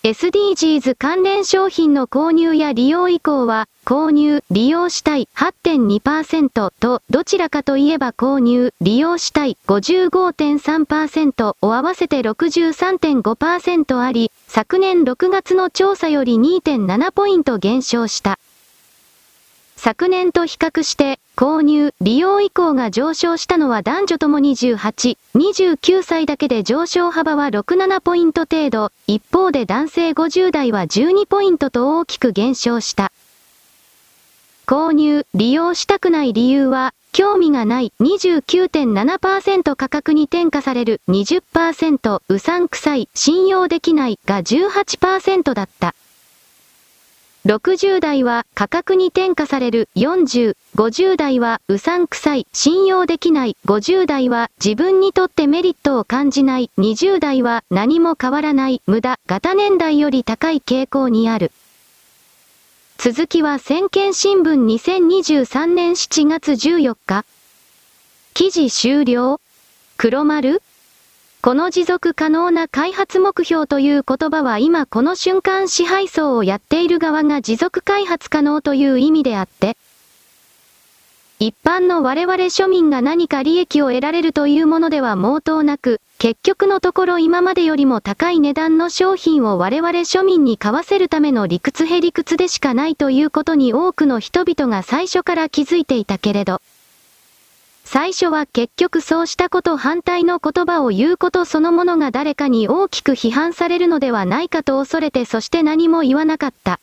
SDGs 関連商品の購入や利用以降は、購入、利用したい8.2%と、どちらかといえば購入、利用したい55.3%を合わせて63.5%あり、昨年6月の調査より2.7ポイント減少した。昨年と比較して、購入、利用以降が上昇したのは男女とも28、29歳だけで上昇幅は6、7ポイント程度、一方で男性50代は12ポイントと大きく減少した。購入、利用したくない理由は、興味がない29.7%価格に転嫁される20%うさんくさい信用できないが18%だった。60代は価格に転嫁される。40、50代はうさんくさい、信用できない、50代は自分にとってメリットを感じない、20代は何も変わらない、無駄、型年代より高い傾向にある。続きは先見新聞。2023年7月14日。記事終了。黒丸。この持続可能な開発目標という言葉は今この瞬間支配層をやっている側が持続開発可能という意味であって、一般の我々庶民が何か利益を得られるというものでは毛頭なく、結局のところ今までよりも高い値段の商品を我々庶民に買わせるための理屈へ理屈でしかないということに多くの人々が最初から気づいていたけれど、最初は結局そうしたこと反対の言葉を言うことそのものが誰かに大きく批判されるのではないかと恐れてそして何も言わなかった。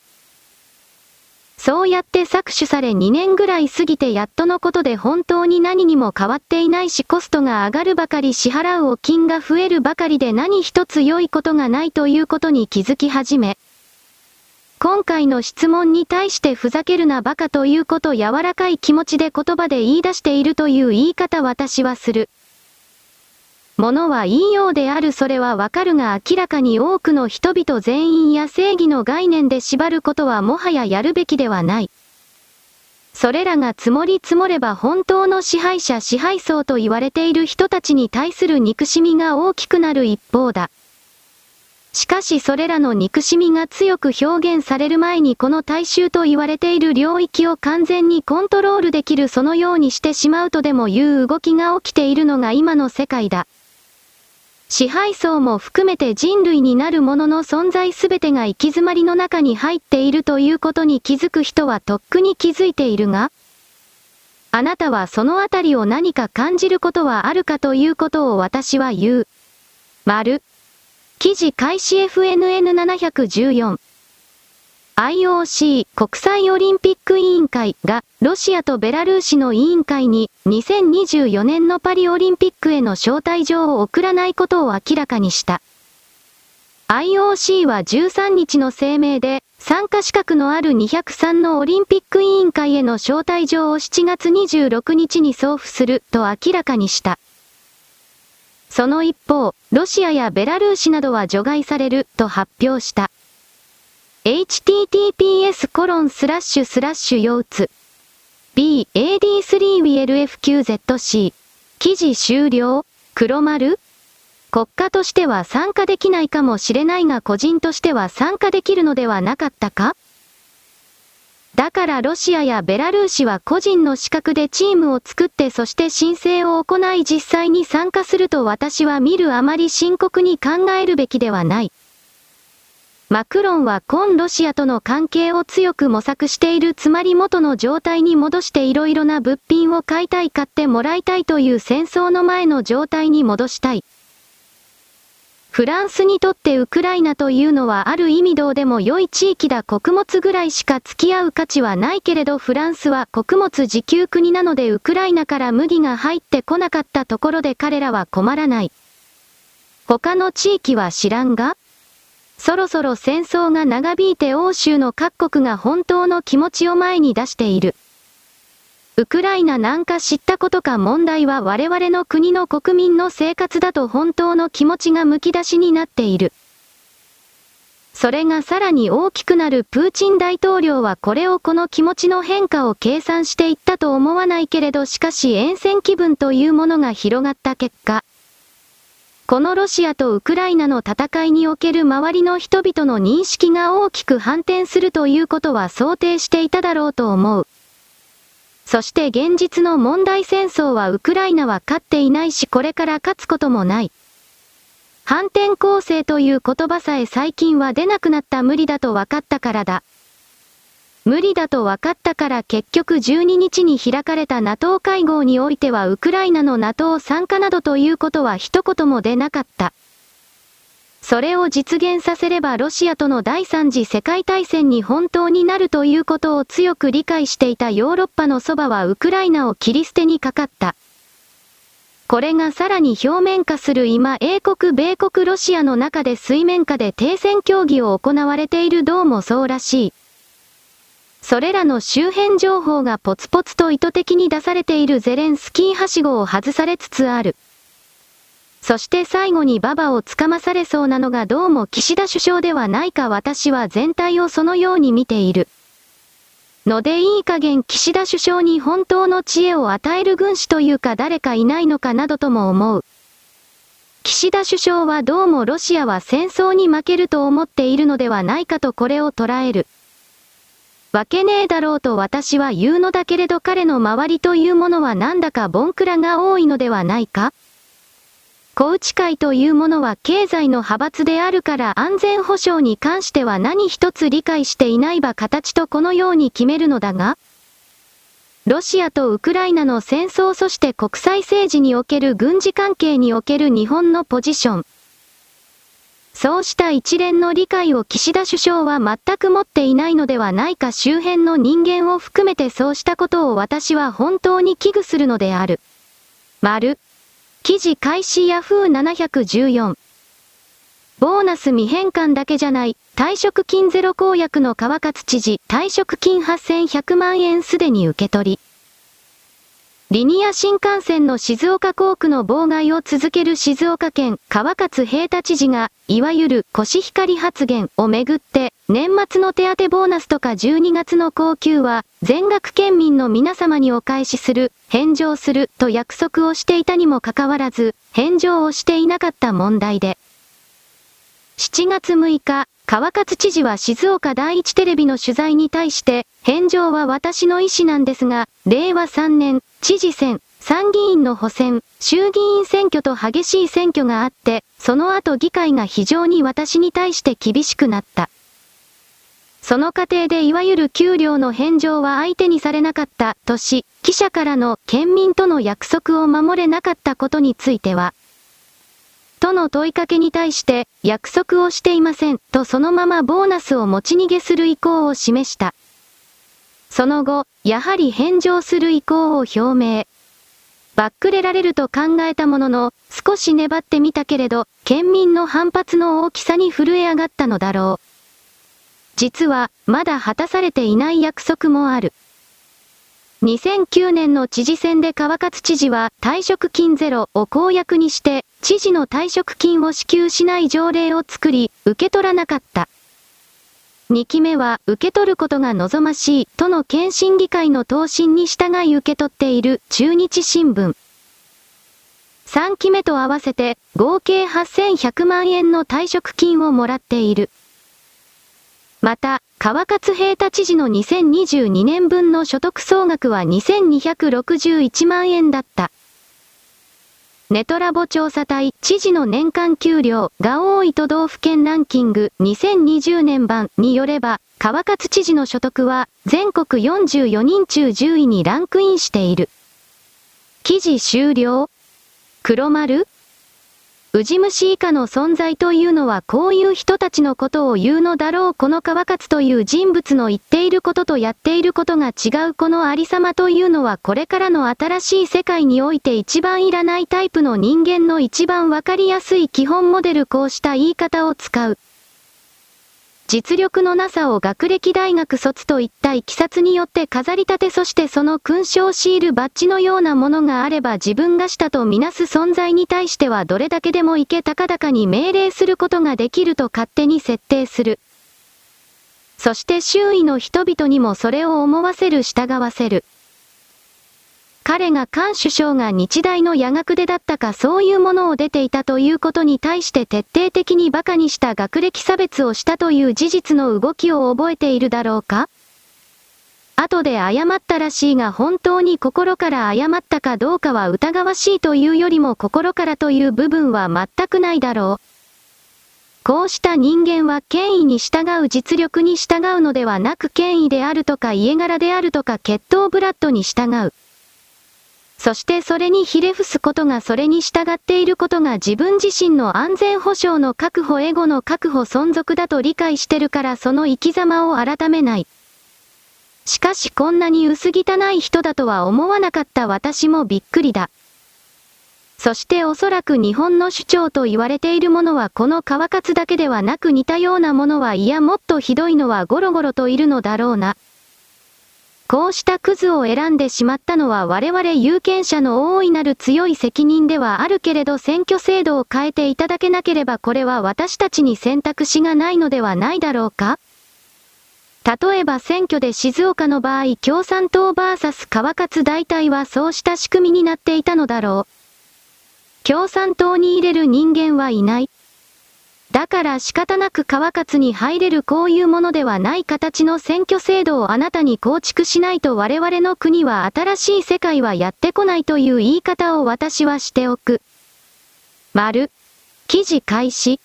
そうやって搾取され2年ぐらい過ぎてやっとのことで本当に何にも変わっていないしコストが上がるばかり支払うお金が増えるばかりで何一つ良いことがないということに気づき始め、今回の質問に対してふざけるなバカということ柔らかい気持ちで言葉で言い出しているという言い方私はする。ものはいいようであるそれはわかるが明らかに多くの人々全員や正義の概念で縛ることはもはややるべきではない。それらが積もり積もれば本当の支配者支配層と言われている人たちに対する憎しみが大きくなる一方だ。しかしそれらの憎しみが強く表現される前にこの大衆と言われている領域を完全にコントロールできるそのようにしてしまうとでもいう動きが起きているのが今の世界だ。支配層も含めて人類になるものの存在すべてが行き詰まりの中に入っているということに気づく人はとっくに気づいているがあなたはそのあたりを何か感じることはあるかということを私は言う。丸。記事開始 FNN714。IOC 国際オリンピック委員会がロシアとベラルーシの委員会に2024年のパリオリンピックへの招待状を送らないことを明らかにした。IOC は13日の声明で参加資格のある203のオリンピック委員会への招待状を7月26日に送付すると明らかにした。その一方、ロシアやベラルーシなどは除外されると発表した。https コロンスラッシュスラッシュ腰痛。b ad3wlfqzc 記事終了。黒丸。国家としては参加できないかもしれないが個人としては参加できるのではなかったか？だからロシアやベラルーシは個人の資格でチームを作ってそして申請を行い実際に参加すると私は見るあまり深刻に考えるべきではない。マクロンは今ロシアとの関係を強く模索しているつまり元の状態に戻していろいろな物品を買いたい買ってもらいたいという戦争の前の状態に戻したい。フランスにとってウクライナというのはある意味どうでも良い地域だ穀物ぐらいしか付き合う価値はないけれどフランスは穀物自給国なのでウクライナから麦が入ってこなかったところで彼らは困らない。他の地域は知らんがそろそろ戦争が長引いて欧州の各国が本当の気持ちを前に出している。ウクライナなんか知ったことか問題は我々の国の国民の生活だと本当の気持ちがむき出しになっている。それがさらに大きくなるプーチン大統領はこれをこの気持ちの変化を計算していったと思わないけれどしかし沿線気分というものが広がった結果、このロシアとウクライナの戦いにおける周りの人々の認識が大きく反転するということは想定していただろうと思う。そして現実の問題戦争はウクライナは勝っていないしこれから勝つこともない。反転攻勢という言葉さえ最近は出なくなった無理だと分かったからだ。無理だと分かったから結局12日に開かれた NATO 会合においてはウクライナの NATO 参加などということは一言も出なかった。それを実現させればロシアとの第三次世界大戦に本当になるということを強く理解していたヨーロッパのそばはウクライナを切り捨てにかかった。これがさらに表面化する今英国米国ロシアの中で水面下で停戦協議を行われているどうもそうらしい。それらの周辺情報がポツポツと意図的に出されているゼレンスキーはしごを外されつつある。そして最後にババをつかまされそうなのがどうも岸田首相ではないか私は全体をそのように見ている。のでいい加減岸田首相に本当の知恵を与える軍師というか誰かいないのかなどとも思う。岸田首相はどうもロシアは戦争に負けると思っているのではないかとこれを捉える。わけねえだろうと私は言うのだけれど彼の周りというものはなんだかボンクラが多いのではないか小内会というものは経済の派閥であるから安全保障に関しては何一つ理解していないば形とこのように決めるのだがロシアとウクライナの戦争そして国際政治における軍事関係における日本のポジション。そうした一連の理解を岸田首相は全く持っていないのではないか周辺の人間を含めてそうしたことを私は本当に危惧するのである。丸。記事開始ヤフー714。ボーナス未返還だけじゃない、退職金ゼロ公約の川勝知事、退職金8100万円すでに受け取り。リニア新幹線の静岡工区の妨害を続ける静岡県川勝平太知事が、いわゆるコシヒカリ発言をめぐって、年末の手当ボーナスとか12月の高級は、全額県民の皆様にお返しする、返上すると約束をしていたにもかかわらず、返上をしていなかった問題で。7月6日、川勝知事は静岡第一テレビの取材に対して、返上は私の意思なんですが、令和3年、知事選、参議院の補選、衆議院選挙と激しい選挙があって、その後議会が非常に私に対して厳しくなった。その過程でいわゆる給料の返上は相手にされなかったとし、記者からの県民との約束を守れなかったことについては、との問いかけに対して、約束をしていません、とそのままボーナスを持ち逃げする意向を示した。その後、やはり返上する意向を表明。バックレられると考えたものの、少し粘ってみたけれど、県民の反発の大きさに震え上がったのだろう。実は、まだ果たされていない約束もある。2009年の知事選で川勝知事は退職金ゼロを公約にして、知事の退職金を支給しない条例を作り、受け取らなかった。2期目は受け取ることが望ましいとの県審議会の答申に従い受け取っている中日新聞。3期目と合わせて合計8100万円の退職金をもらっている。また、川勝平太知事の2022年分の所得総額は2261万円だった。ネトラボ調査隊知事の年間給料が多い都道府県ランキング2020年版によれば、川勝知事の所得は全国44人中10位にランクインしている。記事終了黒丸ウジ虫以下の存在というのはこういう人たちのことを言うのだろうこの川勝という人物の言っていることとやっていることが違うこのありさまというのはこれからの新しい世界において一番いらないタイプの人間の一番わかりやすい基本モデルこうした言い方を使う。実力のなさを学歴大学卒といったいきさつによって飾り立てそしてその勲章シールバッジのようなものがあれば自分がしたとみなす存在に対してはどれだけでもいけ高々に命令することができると勝手に設定する。そして周囲の人々にもそれを思わせる従わせる。彼が菅首相が日大の夜学でだったかそういうものを出ていたということに対して徹底的に馬鹿にした学歴差別をしたという事実の動きを覚えているだろうか後で謝ったらしいが本当に心から謝ったかどうかは疑わしいというよりも心からという部分は全くないだろう。こうした人間は権威に従う実力に従うのではなく権威であるとか家柄であるとか血統ブラッドに従う。そしてそれにひれ伏すことがそれに従っていることが自分自身の安全保障の確保エゴの確保存続だと理解してるからその生き様を改めない。しかしこんなに薄汚い人だとは思わなかった私もびっくりだ。そしておそらく日本の主張と言われているものはこの川勝だけではなく似たようなものはいやもっとひどいのはゴロゴロといるのだろうな。こうしたクズを選んでしまったのは我々有権者の大いなる強い責任ではあるけれど選挙制度を変えていただけなければこれは私たちに選択肢がないのではないだろうか例えば選挙で静岡の場合共産党 VS 川勝大体はそうした仕組みになっていたのだろう。共産党に入れる人間はいない。だから仕方なく川勝に入れるこういうものではない形の選挙制度をあなたに構築しないと我々の国は新しい世界はやってこないという言い方を私はしておく。丸。記事開始。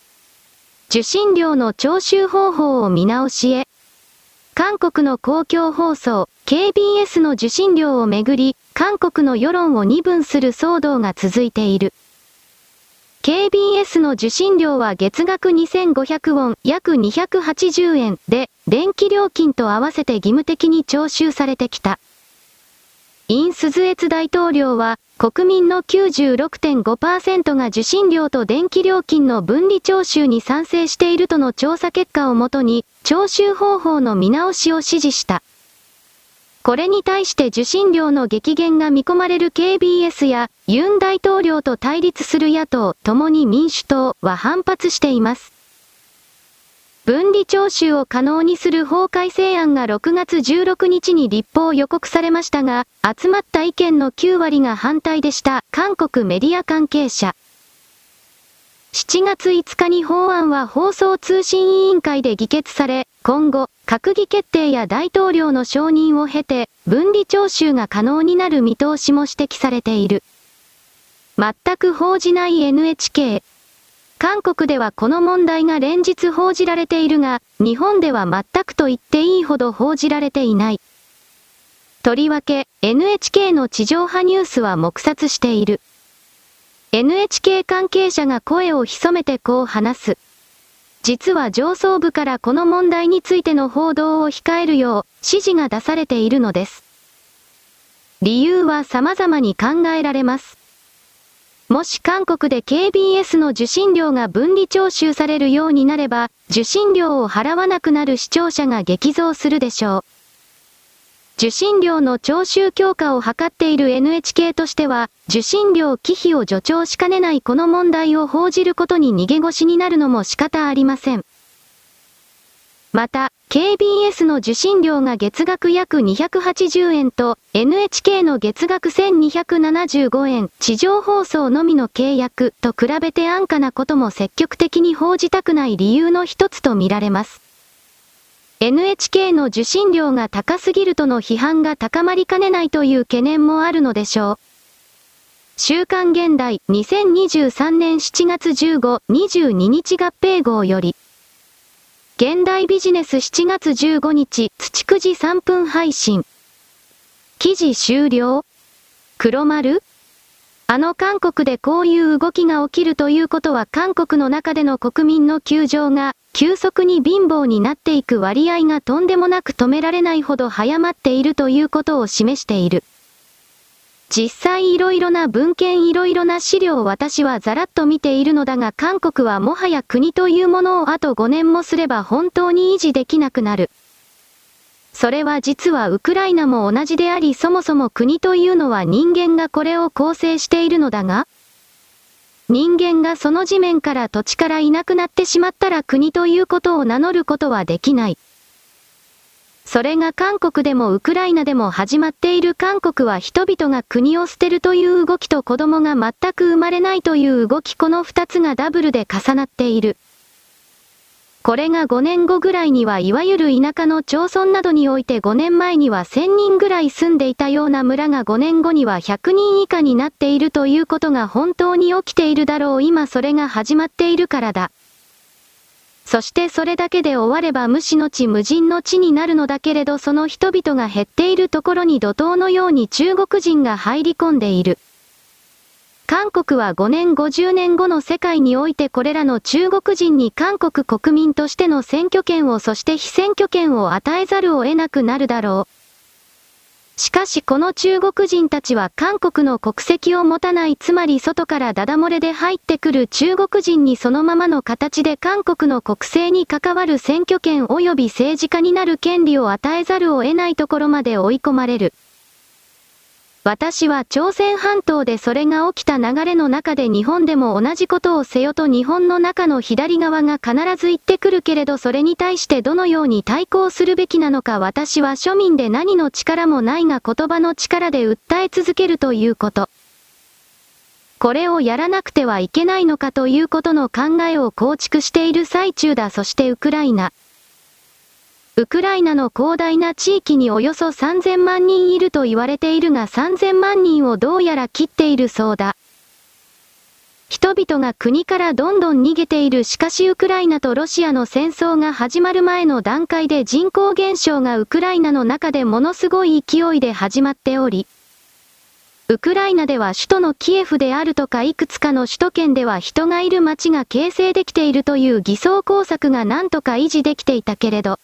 受信料の徴収方法を見直しへ。韓国の公共放送、KBS の受信料をめぐり、韓国の世論を二分する騒動が続いている。KBS の受信料は月額2500ウォン、約280円で、電気料金と合わせて義務的に徴収されてきた。イン・スズエツ大統領は、国民の96.5%が受信料と電気料金の分離徴収に賛成しているとの調査結果をもとに、徴収方法の見直しを指示した。これに対して受信料の激減が見込まれる KBS や、ユン大統領と対立する野党、共に民主党は反発しています。分離徴収を可能にする法改正案が6月16日に立法予告されましたが、集まった意見の9割が反対でした韓国メディア関係者。7月5日に法案は放送通信委員会で議決され、今後、閣議決定や大統領の承認を経て、分離徴収が可能になる見通しも指摘されている。全く報じない NHK。韓国ではこの問題が連日報じられているが、日本では全くと言っていいほど報じられていない。とりわけ、NHK の地上波ニュースは黙殺している。NHK 関係者が声を潜めてこう話す。実は上層部からこの問題についての報道を控えるよう指示が出されているのです。理由は様々に考えられます。もし韓国で KBS の受信料が分離徴収されるようになれば、受信料を払わなくなる視聴者が激増するでしょう。受信料の徴収強化を図っている NHK としては、受信料忌避を助長しかねないこの問題を報じることに逃げ腰になるのも仕方ありません。また、KBS の受信料が月額約280円と、NHK の月額1275円、地上放送のみの契約と比べて安価なことも積極的に報じたくない理由の一つとみられます。NHK の受信料が高すぎるとの批判が高まりかねないという懸念もあるのでしょう。週刊現代2023年7月15、22日合併号より。現代ビジネス7月15日、土くじ3分配信。記事終了？黒丸？あの韓国でこういう動きが起きるということは韓国の中での国民の窮状が急速に貧乏になっていく割合がとんでもなく止められないほど早まっているということを示している。実際いろいろな文献いろいろな資料を私はざらっと見ているのだが韓国はもはや国というものをあと5年もすれば本当に維持できなくなる。それは実はウクライナも同じでありそもそも国というのは人間がこれを構成しているのだが人間がその地面から土地からいなくなってしまったら国ということを名乗ることはできない。それが韓国でもウクライナでも始まっている韓国は人々が国を捨てるという動きと子供が全く生まれないという動きこの二つがダブルで重なっている。これが5年後ぐらいにはいわゆる田舎の町村などにおいて5年前には1000人ぐらい住んでいたような村が5年後には100人以下になっているということが本当に起きているだろう今それが始まっているからだ。そしてそれだけで終われば無視の地無人の地になるのだけれどその人々が減っているところに怒涛のように中国人が入り込んでいる。韓国は5年50年後の世界においてこれらの中国人に韓国国民としての選挙権をそして非選挙権を与えざるを得なくなるだろう。しかしこの中国人たちは韓国の国籍を持たないつまり外からダダ漏れで入ってくる中国人にそのままの形で韓国の国政に関わる選挙権及び政治家になる権利を与えざるを得ないところまで追い込まれる。私は朝鮮半島でそれが起きた流れの中で日本でも同じことをせよと日本の中の左側が必ず言ってくるけれどそれに対してどのように対抗するべきなのか私は庶民で何の力もないが言葉の力で訴え続けるということ。これをやらなくてはいけないのかということの考えを構築している最中だそしてウクライナ。ウクライナの広大な地域におよそ3000万人いると言われているが3000万人をどうやら切っているそうだ。人々が国からどんどん逃げているしかしウクライナとロシアの戦争が始まる前の段階で人口減少がウクライナの中でものすごい勢いで始まっており、ウクライナでは首都のキエフであるとかいくつかの首都圏では人がいる街が形成できているという偽装工作が何とか維持できていたけれど、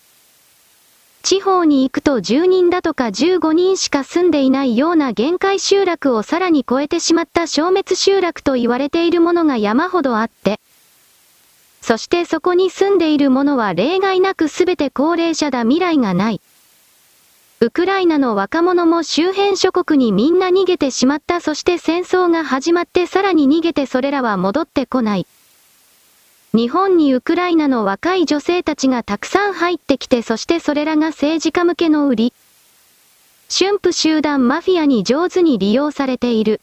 地方に行くと10人だとか15人しか住んでいないような限界集落をさらに超えてしまった消滅集落と言われているものが山ほどあって、そしてそこに住んでいる者は例外なくすべて高齢者だ未来がない。ウクライナの若者も周辺諸国にみんな逃げてしまったそして戦争が始まってさらに逃げてそれらは戻ってこない。日本にウクライナの若い女性たちがたくさん入ってきてそしてそれらが政治家向けの売り。春婦集団マフィアに上手に利用されている。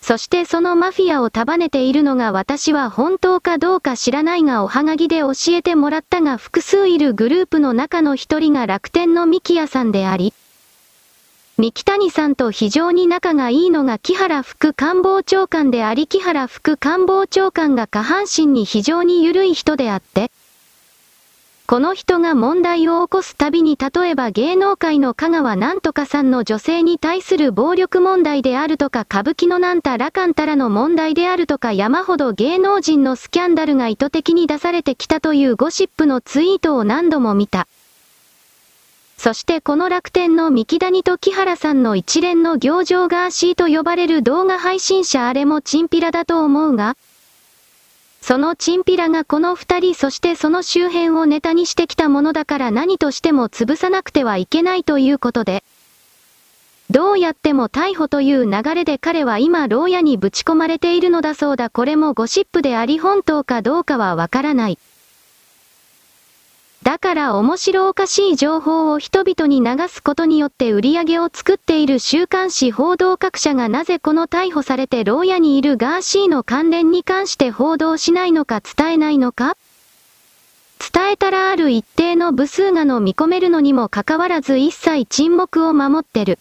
そしてそのマフィアを束ねているのが私は本当かどうか知らないがおはがきで教えてもらったが複数いるグループの中の一人が楽天のミキヤさんであり、三木谷さんと非常に仲がいいのが木原副官房長官であり木原副官房長官が下半身に非常に緩い人であって、この人が問題を起こすたびに例えば芸能界の香川なんとかさんの女性に対する暴力問題であるとか歌舞伎のなんたらかんたらの問題であるとか山ほど芸能人のスキャンダルが意図的に出されてきたというゴシップのツイートを何度も見た。そしてこの楽天の三木谷と木原さんの一連の行状ガーシーと呼ばれる動画配信者あれもチンピラだと思うが、そのチンピラがこの二人そしてその周辺をネタにしてきたものだから何としても潰さなくてはいけないということで、どうやっても逮捕という流れで彼は今牢屋にぶち込まれているのだそうだこれもゴシップであり本当かどうかはわからない。だから面白おかしい情報を人々に流すことによって売り上げを作っている週刊誌報道各社がなぜこの逮捕されて牢屋にいるガーシーの関連に関して報道しないのか伝えないのか伝えたらある一定の部数がの見込めるのにもかかわらず一切沈黙を守ってる。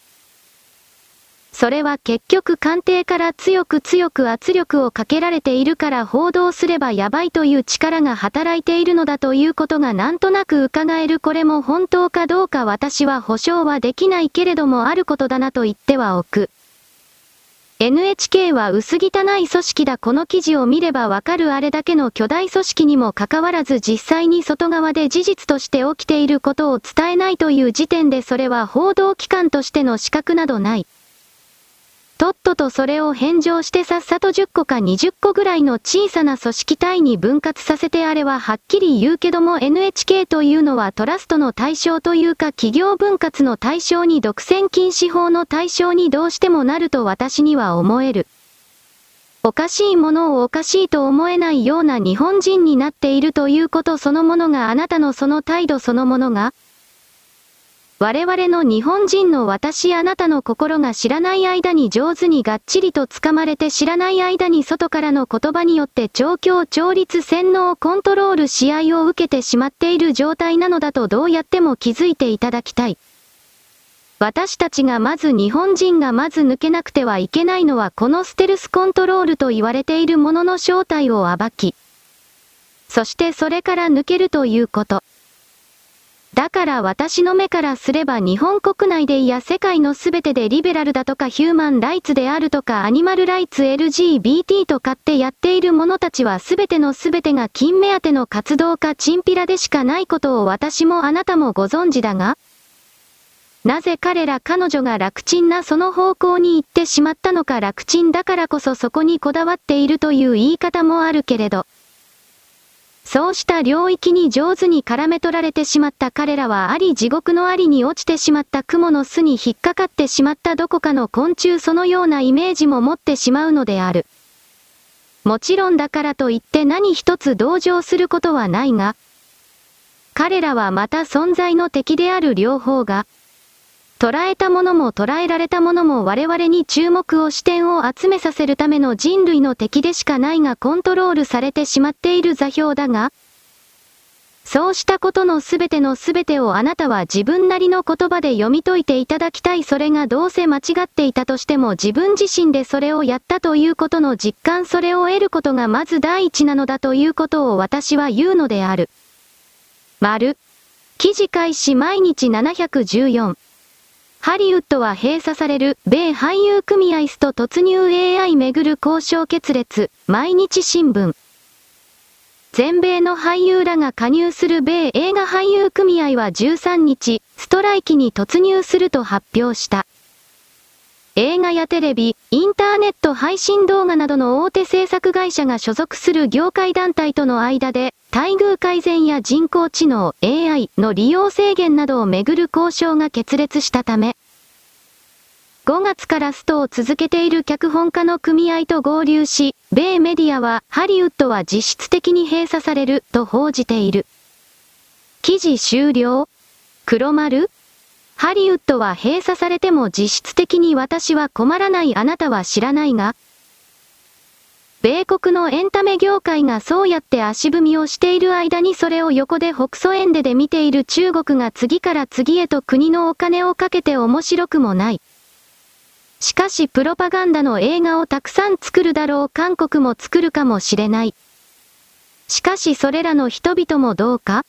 それは結局官邸から強く強く圧力をかけられているから報道すればやばいという力が働いているのだということがなんとなく伺えるこれも本当かどうか私は保証はできないけれどもあることだなと言ってはおく。NHK は薄汚い組織だこの記事を見ればわかるあれだけの巨大組織にもかかわらず実際に外側で事実として起きていることを伝えないという時点でそれは報道機関としての資格などない。とっととそれを返上してさっさと10個か20個ぐらいの小さな組織体に分割させてあれははっきり言うけども NHK というのはトラストの対象というか企業分割の対象に独占禁止法の対象にどうしてもなると私には思える。おかしいものをおかしいと思えないような日本人になっているということそのものがあなたのその態度そのものが、我々の日本人の私あなたの心が知らない間に上手にがっちりと掴まれて知らない間に外からの言葉によって調教調律洗脳コントロール試合を受けてしまっている状態なのだとどうやっても気づいていただきたい。私たちがまず日本人がまず抜けなくてはいけないのはこのステルスコントロールと言われているものの正体を暴き、そしてそれから抜けるということ。だから私の目からすれば日本国内でいや世界のすべてでリベラルだとかヒューマンライツであるとかアニマルライツ LGBT と買ってやっている者たちはすべてのすべてが金目当ての活動かチンピラでしかないことを私もあなたもご存知だがなぜ彼ら彼女が楽ちんなその方向に行ってしまったのか楽ちんだからこそそこにこだわっているという言い方もあるけれど。そうした領域に上手に絡め取られてしまった彼らはあり地獄のありに落ちてしまった雲の巣に引っかかってしまったどこかの昆虫そのようなイメージも持ってしまうのである。もちろんだからといって何一つ同情することはないが、彼らはまた存在の敵である両方が、捉えたものも捉えられたものも我々に注目を視点を集めさせるための人類の敵でしかないがコントロールされてしまっている座標だが、そうしたことのすべてのすべてをあなたは自分なりの言葉で読み解いていただきたいそれがどうせ間違っていたとしても自分自身でそれをやったということの実感それを得ることがまず第一なのだということを私は言うのである。丸。記事開始毎日714。ハリウッドは閉鎖される、米俳優組合スト突入 AI めぐる交渉決裂、毎日新聞。全米の俳優らが加入する米映画俳優組合は13日、ストライキに突入すると発表した。映画やテレビ、インターネット配信動画などの大手制作会社が所属する業界団体との間で、待遇改善や人工知能 AI の利用制限などをめぐる交渉が決裂したため、5月からストを続けている脚本家の組合と合流し、米メディアはハリウッドは実質的に閉鎖されると報じている。記事終了黒丸ハリウッドは閉鎖されても実質的に私は困らないあなたは知らないが、米国のエンタメ業界がそうやって足踏みをしている間にそれを横で北ソエンデで見ている中国が次から次へと国のお金をかけて面白くもない。しかしプロパガンダの映画をたくさん作るだろう韓国も作るかもしれない。しかしそれらの人々もどうか？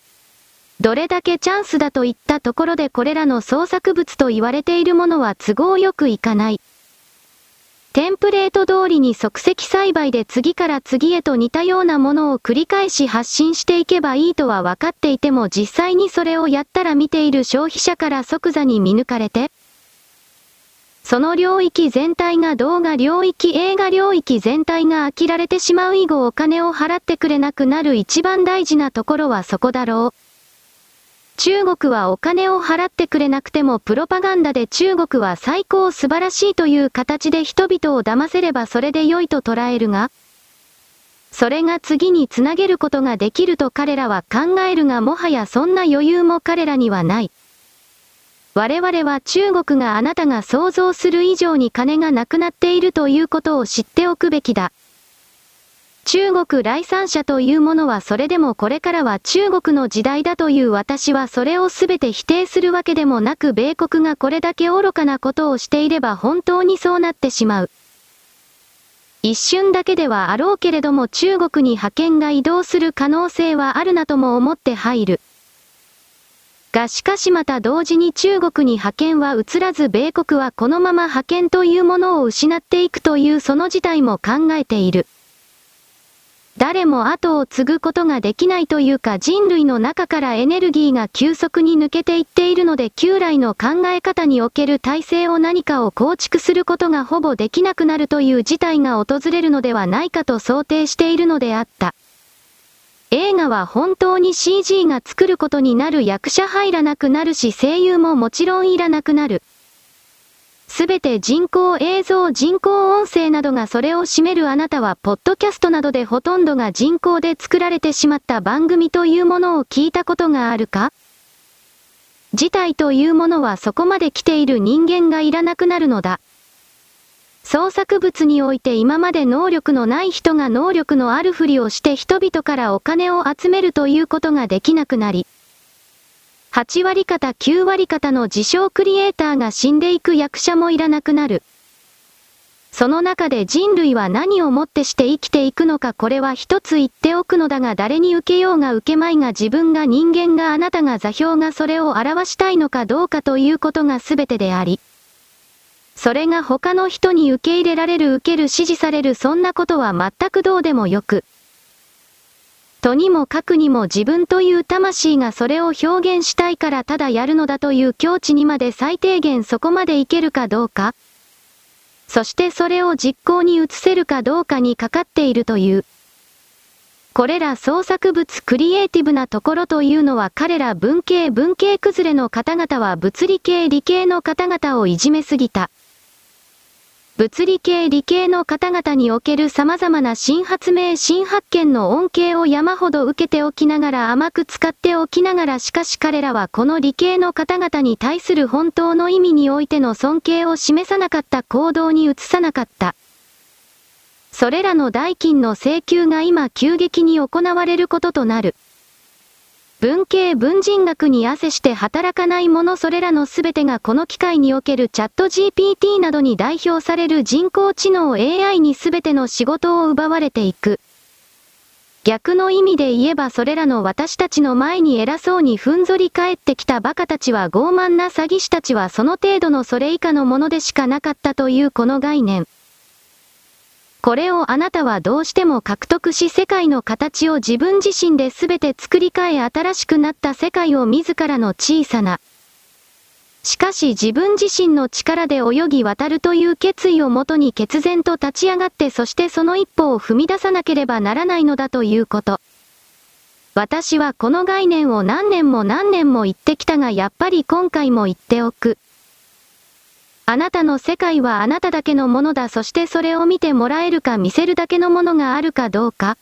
どれだけチャンスだといったところでこれらの創作物と言われているものは都合よくいかない。テンプレート通りに即席栽培で次から次へと似たようなものを繰り返し発信していけばいいとは分かっていても実際にそれをやったら見ている消費者から即座に見抜かれて、その領域全体が動画領域映画領域全体が飽きられてしまう以後お金を払ってくれなくなる一番大事なところはそこだろう。中国はお金を払ってくれなくてもプロパガンダで中国は最高素晴らしいという形で人々を騙せればそれで良いと捉えるが、それが次につなげることができると彼らは考えるがもはやそんな余裕も彼らにはない。我々は中国があなたが想像する以上に金がなくなっているということを知っておくべきだ。中国来産者というものはそれでもこれからは中国の時代だという私はそれをすべて否定するわけでもなく米国がこれだけ愚かなことをしていれば本当にそうなってしまう。一瞬だけではあろうけれども中国に派遣が移動する可能性はあるなとも思って入る。がしかしまた同時に中国に派遣は移らず米国はこのまま派遣というものを失っていくというその事態も考えている。誰も後を継ぐことができないというか人類の中からエネルギーが急速に抜けていっているので旧来の考え方における体制を何かを構築することがほぼできなくなるという事態が訪れるのではないかと想定しているのであった。映画は本当に CG が作ることになる役者入らなくなるし声優ももちろんいらなくなる。すべて人工映像人工音声などがそれを占めるあなたは、ポッドキャストなどでほとんどが人工で作られてしまった番組というものを聞いたことがあるか事態というものはそこまで来ている人間がいらなくなるのだ。創作物において今まで能力のない人が能力のあるふりをして人々からお金を集めるということができなくなり、8割方9割方の自称クリエイターが死んでいく役者もいらなくなる。その中で人類は何をもってして生きていくのかこれは一つ言っておくのだが誰に受けようが受けまいが自分が人間があなたが座標がそれを表したいのかどうかということが全てであり。それが他の人に受け入れられる受ける支持されるそんなことは全くどうでもよく。とにもかくにも自分という魂がそれを表現したいからただやるのだという境地にまで最低限そこまでいけるかどうかそしてそれを実行に移せるかどうかにかかっているという。これら創作物クリエイティブなところというのは彼ら文系文系崩れの方々は物理系理系の方々をいじめすぎた。物理系理系の方々における様々な新発明新発見の恩恵を山ほど受けておきながら甘く使っておきながらしかし彼らはこの理系の方々に対する本当の意味においての尊敬を示さなかった行動に移さなかった。それらの代金の請求が今急激に行われることとなる。文系文人学に汗して働かないものそれらのすべてがこの機会におけるチャット GPT などに代表される人工知能 AI にすべての仕事を奪われていく。逆の意味で言えばそれらの私たちの前に偉そうにふんぞり返ってきた馬鹿たちは傲慢な詐欺師たちはその程度のそれ以下のものでしかなかったというこの概念。これをあなたはどうしても獲得し世界の形を自分自身で全て作り変え新しくなった世界を自らの小さな。しかし自分自身の力で泳ぎ渡るという決意をもとに決然と立ち上がってそしてその一歩を踏み出さなければならないのだということ。私はこの概念を何年も何年も言ってきたがやっぱり今回も言っておく。あなたの世界はあなただけのものだそしてそれを見てもらえるか見せるだけのものがあるかどうか。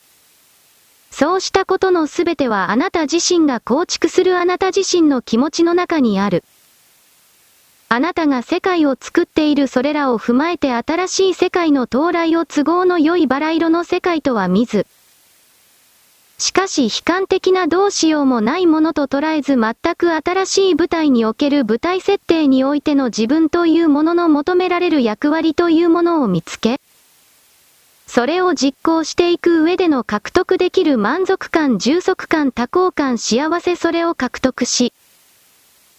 そうしたことのすべてはあなた自身が構築するあなた自身の気持ちの中にある。あなたが世界を作っているそれらを踏まえて新しい世界の到来を都合の良いバラ色の世界とは見ず。しかし悲観的などうしようもないものと捉えず全く新しい舞台における舞台設定においての自分というものの求められる役割というものを見つけ、それを実行していく上での獲得できる満足感、充足感、多幸感、幸せそれを獲得し、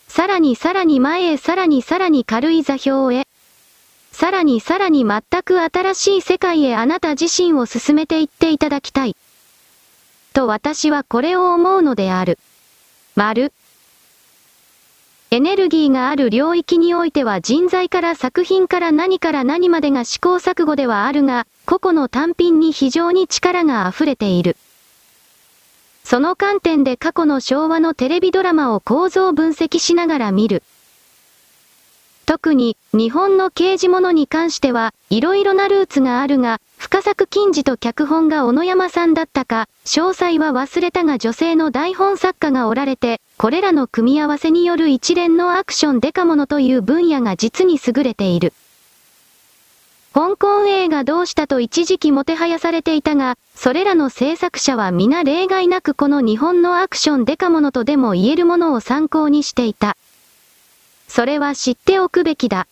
さらにさらに前へさらにさらに軽い座標へ、さらにさらに全く新しい世界へあなた自身を進めていっていただきたい。と私はこれを思うのである。丸。エネルギーがある領域においては人材から作品から何から何までが試行錯誤ではあるが、個々の単品に非常に力が溢れている。その観点で過去の昭和のテレビドラマを構造分析しながら見る。特に、日本の刑事物に関しては、色々なルーツがあるが、深作金次と脚本が小野山さんだったか、詳細は忘れたが女性の台本作家がおられて、これらの組み合わせによる一連のアクションデカモノという分野が実に優れている。香港映画どうしたと一時期もてはやされていたが、それらの制作者は皆例外なくこの日本のアクションデカモノとでも言えるものを参考にしていた。それは知っておくべきだ。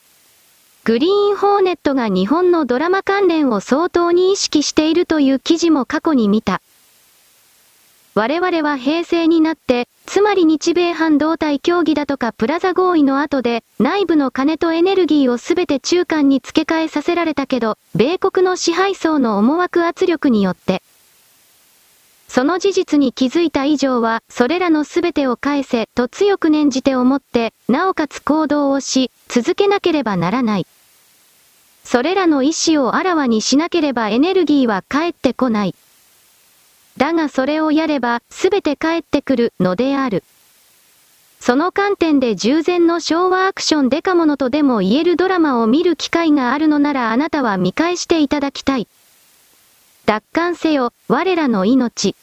グリーンホーネットが日本のドラマ関連を相当に意識しているという記事も過去に見た。我々は平成になって、つまり日米半導体協議だとかプラザ合意の後で、内部の金とエネルギーをすべて中間に付け替えさせられたけど、米国の支配層の思惑圧力によって、その事実に気づいた以上は、それらのすべてを返せ、と強く念じて思って、なおかつ行動をし、続けなければならない。それらの意思をあらわにしなければエネルギーは返ってこない。だがそれをやれば、すべて返ってくるのである。その観点で従前の昭和アクションデカモノとでも言えるドラマを見る機会があるのならあなたは見返していただきたい。奪還せよ、我らの命。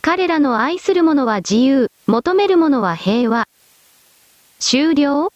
彼らの愛する者は自由、求める者は平和。終了？